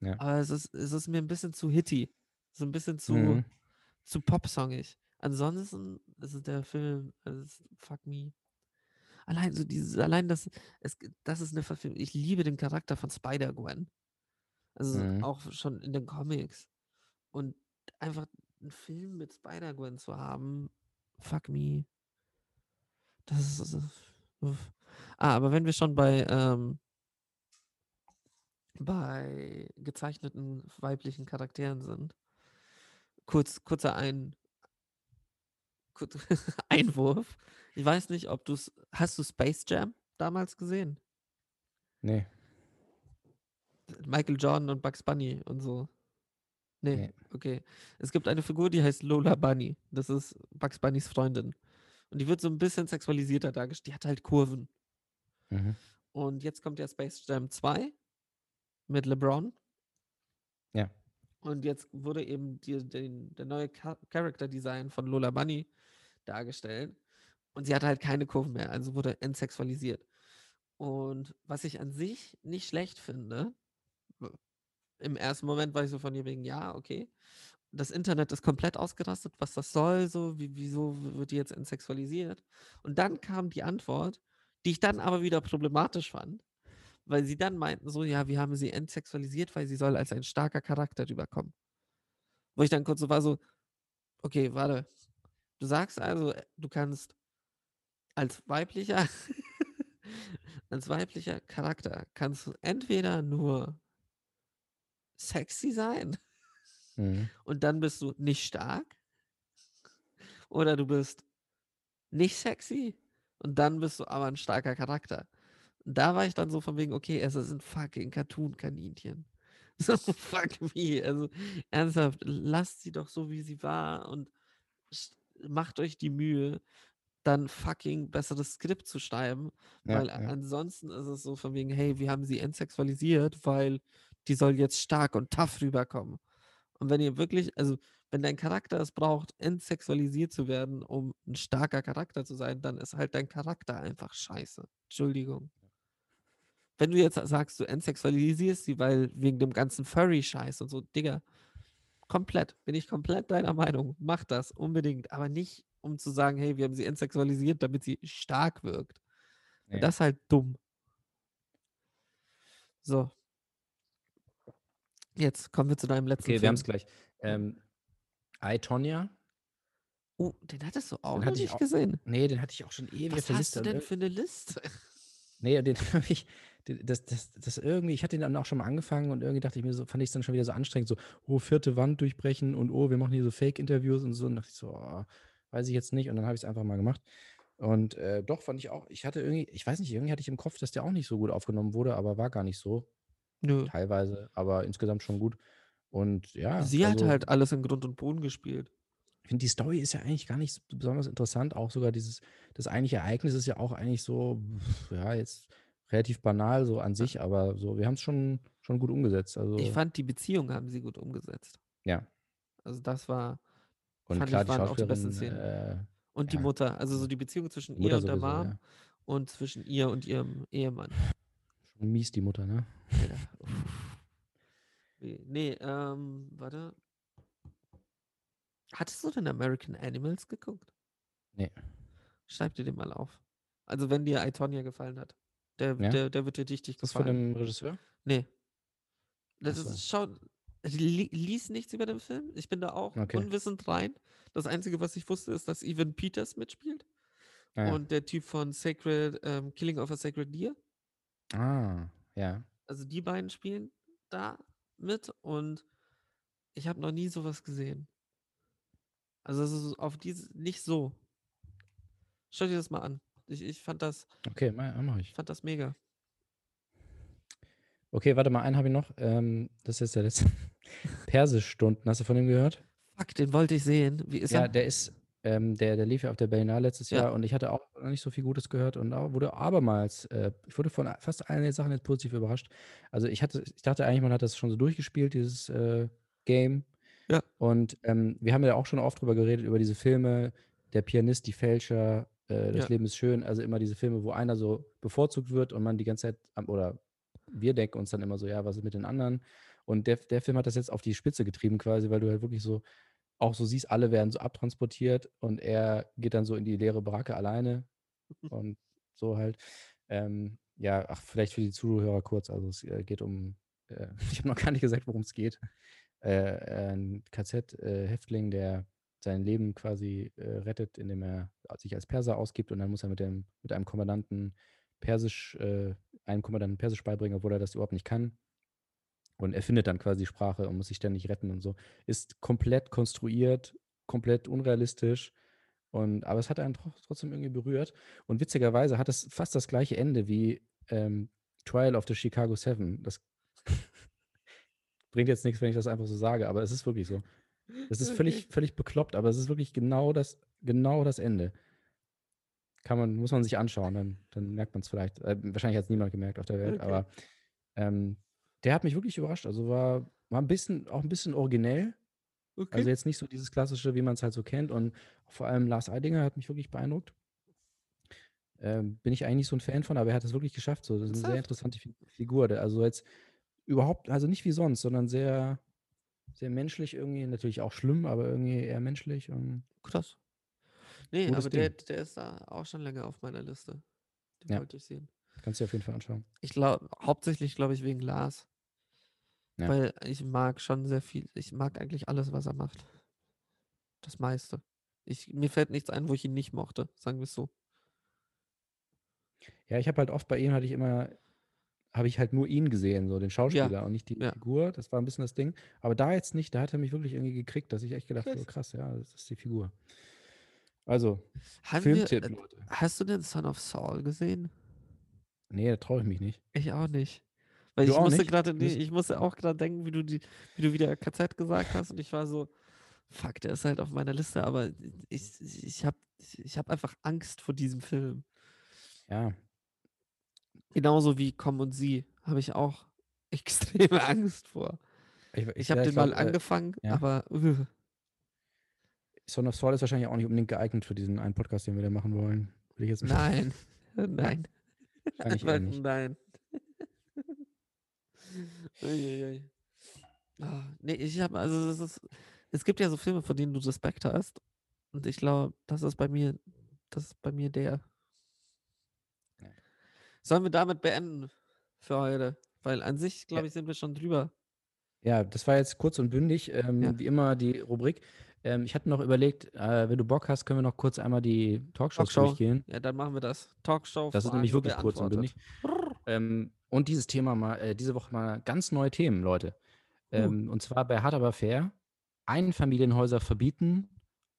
Ja. aber es ist, es ist mir ein bisschen zu hitty. So ein bisschen zu, Mhm. zu popsongig. Ansonsten ist es der Film, es ist fuck me. Allein so dieses, allein das, es, das ist eine Verfilmung. Ich liebe den Charakter von Spider-Gwen. Also Mhm. auch schon in den Comics. Und einfach einen Film mit Spider-Gwen zu haben, fuck me. Das ist. Das ist. Ah, aber wenn wir schon bei, ähm, bei gezeichneten weiblichen Charakteren sind, kurz, kurzer Ein, kurz, [LAUGHS] Einwurf. Ich weiß nicht, ob du es. Hast du Space Jam damals gesehen? Nee. Michael Jordan und Bugs Bunny und so. Nee, Nee. okay. Es gibt eine Figur, die heißt Lola Bunny. Das ist Bugs Bunnys Freundin. Und die wird so ein bisschen sexualisierter dargestellt. Die hat halt Kurven. Mhm. Und jetzt kommt ja Space Jam 2 mit LeBron. Ja. Und jetzt wurde eben die, den, der neue Cha- Character Design von Lola Bunny dargestellt. Und sie hatte halt keine Kurven mehr, also wurde entsexualisiert. Und was ich an sich nicht schlecht finde, im ersten Moment war ich so von ihr wegen, ja, okay. Das Internet ist komplett ausgerastet, was das soll, so, wie, wieso wird die jetzt entsexualisiert? Und dann kam die Antwort, die ich dann aber wieder problematisch fand, weil sie dann meinten so, ja, wir haben sie entsexualisiert, weil sie soll als ein starker Charakter rüberkommen. Wo ich dann kurz so war so, okay, warte. Du sagst also, äh, du kannst als weiblicher, [LAUGHS] als weiblicher Charakter kannst du entweder nur sexy sein Mhm. und dann bist du nicht stark oder du bist nicht sexy und dann bist du aber ein starker Charakter. Da war ich dann so von wegen, okay, es ist ein fucking Cartoon-Kaninchen. [LAUGHS] So, fuck me. Also, ernsthaft, lasst sie doch so, wie sie war und macht euch die Mühe, dann fucking besseres Skript zu schreiben, Ja, weil ja. ansonsten ist es so von wegen, hey, wir haben sie entsexualisiert, weil die soll jetzt stark und tough rüberkommen. Und wenn ihr wirklich, also wenn dein Charakter es braucht, entsexualisiert zu werden, um ein starker Charakter zu sein, dann ist halt dein Charakter einfach scheiße. Entschuldigung. Wenn du jetzt sagst, du entsexualisierst sie, weil wegen dem ganzen Furry-Scheiß und so, Digga, komplett, bin ich komplett deiner Meinung. Mach das unbedingt, aber nicht, um zu sagen, hey, wir haben sie entsexualisiert, damit sie stark wirkt. Nee. Das ist halt dumm. So. Jetzt kommen wir zu deinem letzten Okay, wir Film. haben es gleich. Ähm, I, Tonya? Oh, den hattest du auch Den noch hatte ich nicht auch gesehen. Nee, den hatte ich auch schon ewig auf Was der hast Liste. du denn ir- für eine Liste? Nee, den [LAUGHS] habe ich, das, das, das irgendwie, ich hatte den dann auch schon mal angefangen und irgendwie dachte ich mir so, fand ich es dann schon wieder so anstrengend, so, oh, vierte Wand durchbrechen und oh, wir machen hier so Fake-Interviews und so. Und dachte ich so, oh, weiß ich jetzt nicht. Und dann habe ich es einfach mal gemacht. Und äh, doch fand ich auch, ich hatte irgendwie, ich weiß nicht, irgendwie hatte ich im Kopf, dass der auch nicht so gut aufgenommen wurde, aber war gar nicht so. Nö. Teilweise, aber insgesamt schon gut. Und ja, Sie hat also, halt alles in Grund und Boden gespielt. ich finde, die Story ist ja eigentlich gar nicht so besonders interessant. Auch sogar dieses, das eigentliche Ereignis ist ja auch eigentlich so, ja, jetzt relativ banal so an sich, aber so, wir haben es schon, schon gut umgesetzt. Also, Ich fand, die Beziehung haben sie gut umgesetzt. ja. Also das war, Und fand klar, ich, die waren auch die besten Szenen. äh, Und die ja, Mutter, also so die Beziehung zwischen die ihr Mutter und der sowieso, Mom ja. und zwischen ihr und ihrem Ehemann. Schon mies, die Mutter, ne? Alter. [LAUGHS] nee, ähm, warte. Hattest du denn American Animals geguckt? Nee. Schreib dir den mal auf. Also wenn dir Itonia gefallen hat. Der, Ja? der, der wird dir richtig Ist das von gefallen. dem Regisseur? Nee. Das so. ist, schau, li, lies nichts über den Film. Ich bin da auch Okay. unwissend rein. Das Einzige, was ich wusste, ist, dass Evan Peters mitspielt. Ah, Und der Typ von Sacred, ähm, Killing of a Sacred Deer. ah, ja. Also die beiden spielen da mit und ich habe noch nie sowas gesehen. Also es ist auf diese nicht so. Schau dir das mal an. Ich, ich fand das, Okay, mach, ich. fand das mega. Okay, warte mal, einen habe ich noch. Ähm, das ist jetzt der letzte. [LAUGHS] Persischstunden, hast du von dem gehört? Fuck, den wollte ich sehen. Wie ist ja, er? der ist, Ähm, der, der lief ja auf der Berlinale letztes Ja. Jahr und ich hatte auch noch nicht so viel Gutes gehört und auch, wurde abermals, äh, ich wurde von fast allen Sachen jetzt positiv überrascht. Also ich hatte, ich dachte eigentlich, man hat das schon so durchgespielt, dieses äh, Game. Ja. Und ähm, wir haben ja auch schon oft drüber geredet, über diese Filme, der Pianist, die Fälscher, äh, das Ja. Leben ist schön, also immer diese Filme, wo einer so bevorzugt wird und man die ganze Zeit, oder wir denken uns dann immer so, ja, was ist mit den anderen? Und der, der Film hat das jetzt auf die Spitze getrieben quasi, weil du halt wirklich so auch so siehst, alle werden so abtransportiert und er geht dann so in die leere Baracke alleine [LAUGHS] und so halt. Ähm, ja, ach, vielleicht für die Zuhörer kurz, also es äh, geht um, äh, [LAUGHS] ich habe noch gar nicht gesagt, worum es geht. Äh, ein KZ-Häftling, der sein Leben quasi äh, rettet, indem er sich als Perser ausgibt und dann muss er mit dem, mit einem Kommandanten Persisch, äh, einem Kommandanten Persisch beibringen, obwohl er das überhaupt nicht kann. Und er findet dann quasi Sprache und muss sich ständig retten und so. Ist komplett konstruiert, komplett unrealistisch. Und, aber es hat einen tro- trotzdem irgendwie berührt. Und witzigerweise hat es fast das gleiche Ende wie ähm, Trial of the Chicago Seven. Das [LAUGHS] bringt jetzt nichts, wenn ich das einfach so sage, aber es ist wirklich so. Das ist völlig, völlig bekloppt, aber es ist wirklich genau das, genau das Ende. Kann man, muss man sich anschauen, dann, dann merkt man es vielleicht. Äh, wahrscheinlich hat es niemand gemerkt auf der Welt, Okay. aber ähm, der hat mich wirklich überrascht. Also war, war ein bisschen, auch ein bisschen originell. Okay. Also jetzt nicht so dieses klassische, wie man es halt so kennt. Und vor allem Lars Eidinger hat mich wirklich beeindruckt. Ähm, bin ich eigentlich nicht so ein Fan von, aber er hat es wirklich geschafft. So. Das ist eine sehr interessante Fi- Figur. Also jetzt überhaupt, also nicht wie sonst, sondern sehr, sehr menschlich irgendwie. Natürlich auch schlimm, aber irgendwie eher menschlich. Und Krass. Nee, aber der, der ist da auch schon länger auf meiner Liste. Den Ja. wollte ich sehen. kannst du dir auf jeden Fall anschauen. Ich glaube, hauptsächlich glaube ich wegen Lars. Ja. Weil ich mag schon sehr viel. Ich mag eigentlich alles, was er macht. Das meiste. Ich, mir fällt nichts ein, wo ich ihn nicht mochte, sagen wir es so. Ja, ich habe halt oft bei ihm, hatte ich immer, habe ich halt nur ihn gesehen, so den Schauspieler und nicht die ja. Figur. Das war ein bisschen das Ding. Aber da jetzt nicht, da hat er mich wirklich irgendwie gekriegt, dass ich echt gedacht habe, Krass. krass, ja, das ist die Figur. Also, Haben wir, Filmtipp, äh, Leute. hast du den Son of Saul gesehen? Nee, da traue ich mich nicht. Ich auch nicht. Weil Du ich musste gerade, nee, ich musste auch gerade denken, wie du die, wie du wieder KZ gesagt hast und ich war so, fuck, der ist halt auf meiner Liste, aber ich, ich habe ich hab einfach Angst vor diesem Film. Ja, Genauso wie Komm und Sie habe ich auch [LAUGHS] extreme Angst vor. ich, Ich habe ja, den mal glaub, äh, angefangen, ja. aber uh, Son of Saul ist wahrscheinlich auch nicht unbedingt geeignet für diesen einen Podcast, den wir da machen wollen. Würde ich jetzt mal [LAUGHS] nein, nein, [LAUGHS] nein. Uiuiui. Ah, nee, ich habe, also es ist, es gibt ja so Filme, vor denen du Respekt hast und ich glaube, das ist bei mir, das ist bei mir der. Sollen wir damit beenden für heute? Weil an sich, glaube ich, sind wir schon drüber. Ja, das war jetzt kurz und bündig. Ähm, Ja. Wie immer die Rubrik. Ähm, ich hatte noch überlegt, äh, wenn du Bock hast, können wir noch kurz einmal die Talkshows Talkshow. durchgehen. Ja, dann machen wir das. Talkshow. Das ist nämlich wirklich kurz und bündig. Ähm, und dieses Thema mal, äh, diese Woche mal ganz neue Themen, Leute. Ähm, Und zwar bei Hart aber fair. Einfamilienhäuser verbieten,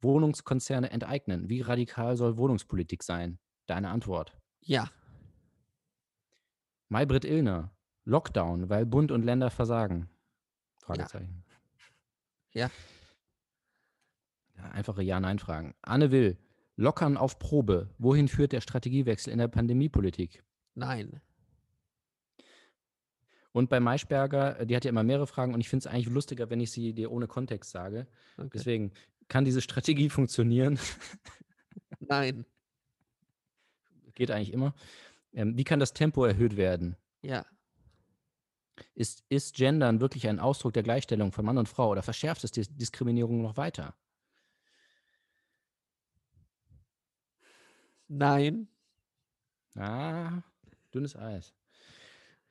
Wohnungskonzerne enteignen. Wie radikal soll Wohnungspolitik sein? Deine Antwort. Ja. Maybrit Illner. Lockdown, weil Bund und Länder versagen. Fragezeichen. Ja. Ja, einfache Ja-Nein-Fragen. Anne Will. Lockern auf Probe. Wohin führt der Strategiewechsel in der Pandemiepolitik? Nein. Und bei Maischberger, äh, die hat ja immer mehrere Fragen und ich finde es eigentlich lustiger, wenn ich sie dir ohne Kontext sage. Okay. Deswegen, kann diese Strategie [LAUGHS] funktionieren? Nein. Geht eigentlich immer. Ähm, wie kann das Tempo erhöht werden? Ja. Ist, ist Gendern wirklich ein Ausdruck der Gleichstellung von Mann und Frau oder verschärft es die Diskriminierung noch weiter? Nein. Ah, dünnes Eis.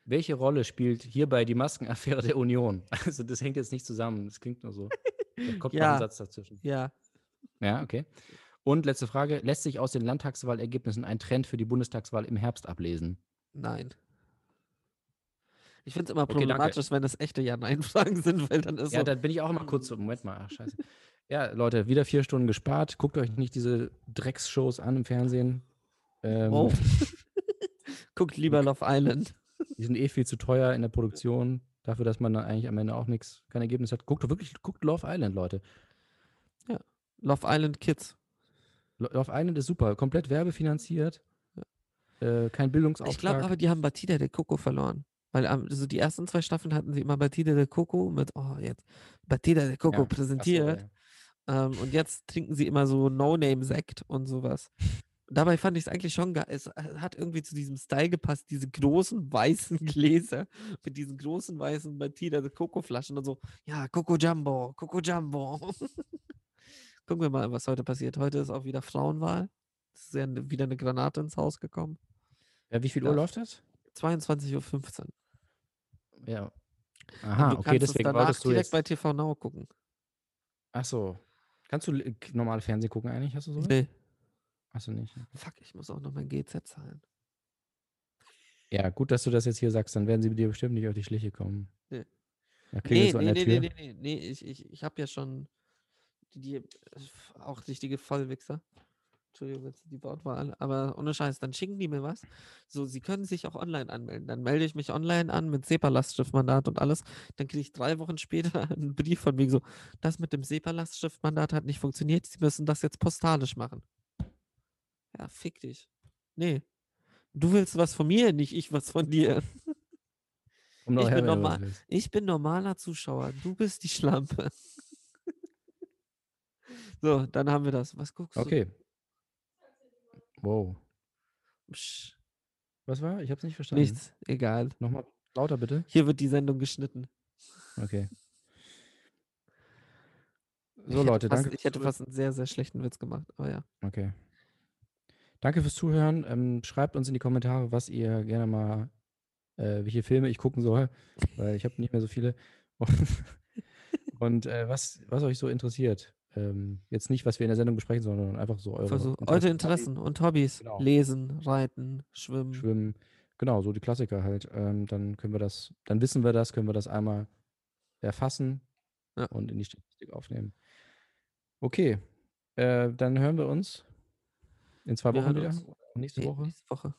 Welche Rolle spielt hierbei die Maskenaffäre der Union? [LAUGHS] Also, das hängt jetzt nicht zusammen. Das klingt nur so. Da kommt noch [LAUGHS] Ja. ein Satz dazwischen. Ja. Ja, okay. Und letzte Frage: Lässt sich aus den Landtagswahlergebnissen ein Trend für die Bundestagswahl im Herbst ablesen? Nein. Ich finde es immer Okay, problematisch, wenn es echte Ja-Nein-Fragen [LAUGHS] sind, weil dann ist Ja, so. da bin ich auch immer [LAUGHS] kurz so. Moment mal, ach, scheiße. Ja, Leute, wieder vier Stunden gespart. Guckt euch nicht diese Drecksshows an im Fernsehen. Ähm, Oh. [LAUGHS] Guckt lieber Love Island. Die sind eh viel zu teuer in der Produktion, dafür, dass man dann eigentlich am Ende auch nichts, kein Ergebnis hat. Guckt doch wirklich, guckt Love Island, Leute. Love Island Kids. Lo- Love Island ist super, komplett werbefinanziert. Äh, kein Bildungsauftrag. Ich glaube aber, die haben Batida de Coco verloren. Weil also die ersten zwei Staffeln hatten sie immer Batida de Coco mit, oh, jetzt Batida de Coco Ja, ach so, präsentiert. ja. Ähm, und jetzt trinken sie immer so No-Name-Sekt und sowas. Dabei fand ich es eigentlich schon geil. Es äh, hat irgendwie zu diesem Style gepasst, diese großen [LAUGHS] weißen Gläser mit diesen großen weißen Batida de Coco Flaschen und so. Ja, Coco Jumbo, Coco Jumbo. [LAUGHS] Gucken wir mal, was heute passiert. Heute ist auch wieder Frauenwahl. Es ist ja wieder eine Granate ins Haus gekommen. Ja, wie viel Ja. Uhr läuft das? 22.15 Uhr. Ja. Aha, okay, kannst es deswegen danach wolltest du direkt jetzt. bei TV Now gucken. Ach so. Kannst du normale Fernsehen gucken eigentlich? Hast du so? Nee. Hast du nicht? Fuck, ich muss auch noch mein GZ zahlen. Ja, gut, dass du das jetzt hier sagst, dann werden sie dir bestimmt nicht auf die Schliche kommen. Nee. Da Nee, nee, nee, nee, nee, nee, nee, ich, ich, ich habe ja schon die, auch richtige Vollwichser. Entschuldigung jetzt die Wortwahl, aber ohne Scheiß, dann schicken die mir was. So, sie können sich auch online anmelden. Dann melde ich mich online an mit SEPA-Lastschriftmandat und alles. Dann kriege ich drei Wochen später [LAUGHS] einen Brief von wegen so, das mit dem SEPA-Lastschriftmandat hat nicht funktioniert, sie müssen das jetzt postalisch machen. Ja, fick dich. Nee. Du willst was von mir, nicht ich was von dir. Ich bin normal-. Ich bin normaler Zuschauer, du bist die Schlampe. So, dann haben wir das. Was guckst Okay. Wow. du? Psch, Was war? Ich hab's nicht verstanden. nichts, egal. Nochmal lauter bitte. Hier wird die Sendung geschnitten. Okay. ich So, hätte Leute, fast, danke. Ich hätte fast einen sehr, sehr schlechten Witz gemacht, aber ja. Okay. Danke fürs Zuhören. Ähm, schreibt uns in die Kommentare, was ihr gerne mal, äh, welche Filme ich gucken soll, weil ich habe nicht mehr so viele. [LAUGHS] Und äh, was, was euch so interessiert. Ähm, jetzt nicht, was wir in der Sendung besprechen, sondern einfach so eure Versuch, Interessen. eure Interessen und Hobbys. Genau. Lesen, reiten, schwimmen. Schwimmen. Genau, so die Klassiker halt. Ähm, dann können wir das, dann wissen wir das, können wir das einmal erfassen Ja. und in die Statistik aufnehmen. Okay, äh, dann hören wir uns in zwei Wir Wochen wieder. Nächste Woche. nächste Woche.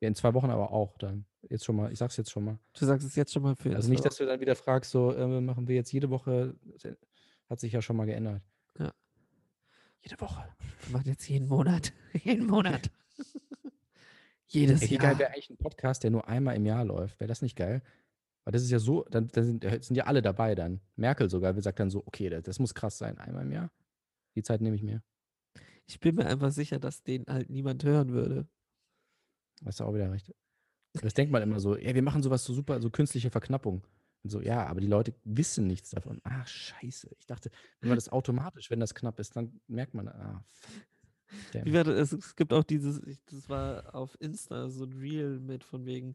Ja, in zwei Wochen aber auch dann. Jetzt schon mal, ich sag's jetzt schon mal. Du sagst es jetzt schon mal für Also nicht, dass du dann wieder fragst, so äh, machen wir jetzt jede Woche. Das Hat sich ja schon mal geändert. Ja. Jede Woche. Wir machen jetzt jeden Monat. [LAUGHS] jeden Monat. [LAUGHS] Jedes Ey, wie Jahr. geil wäre eigentlich ein Podcast, der nur einmal im Jahr läuft? Wäre das nicht geil? Weil das ist ja so, dann, dann sind, äh, sind ja alle dabei dann. Merkel sogar sagt dann so, okay, das, das muss krass sein, einmal im Jahr. Die Zeit nehme ich mir. Ich bin mir einfach sicher, dass den halt niemand hören würde. Hast du auch wieder recht. Das denkt man immer so, ja, wir machen sowas so super, so künstliche Verknappung. Und so, ja, aber die Leute wissen nichts davon. Ah, scheiße. Ich dachte, wenn man das automatisch, wenn das knapp ist, dann merkt man, ah. [LAUGHS] Wie wäre es, es gibt auch dieses, das war auf Insta so ein Reel mit von wegen,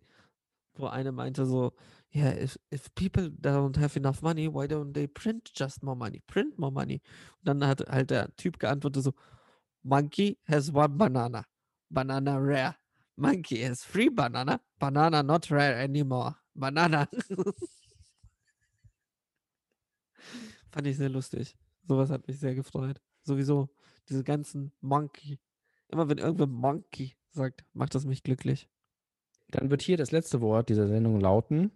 wo eine meinte so, yeah, if, if people don't have enough money, why don't they print just more money? Print more money. Und dann hat halt der Typ geantwortet so, Monkey has one banana. Banana rare. Monkey has three banana. Banana not rare anymore. Banana. [LAUGHS] [LAUGHS] Fand ich sehr lustig. Sowas hat mich sehr gefreut. Sowieso, diese ganzen Monkey. Immer wenn irgendwer Monkey sagt, macht das mich glücklich. Dann wird hier das letzte Wort dieser Sendung lauten.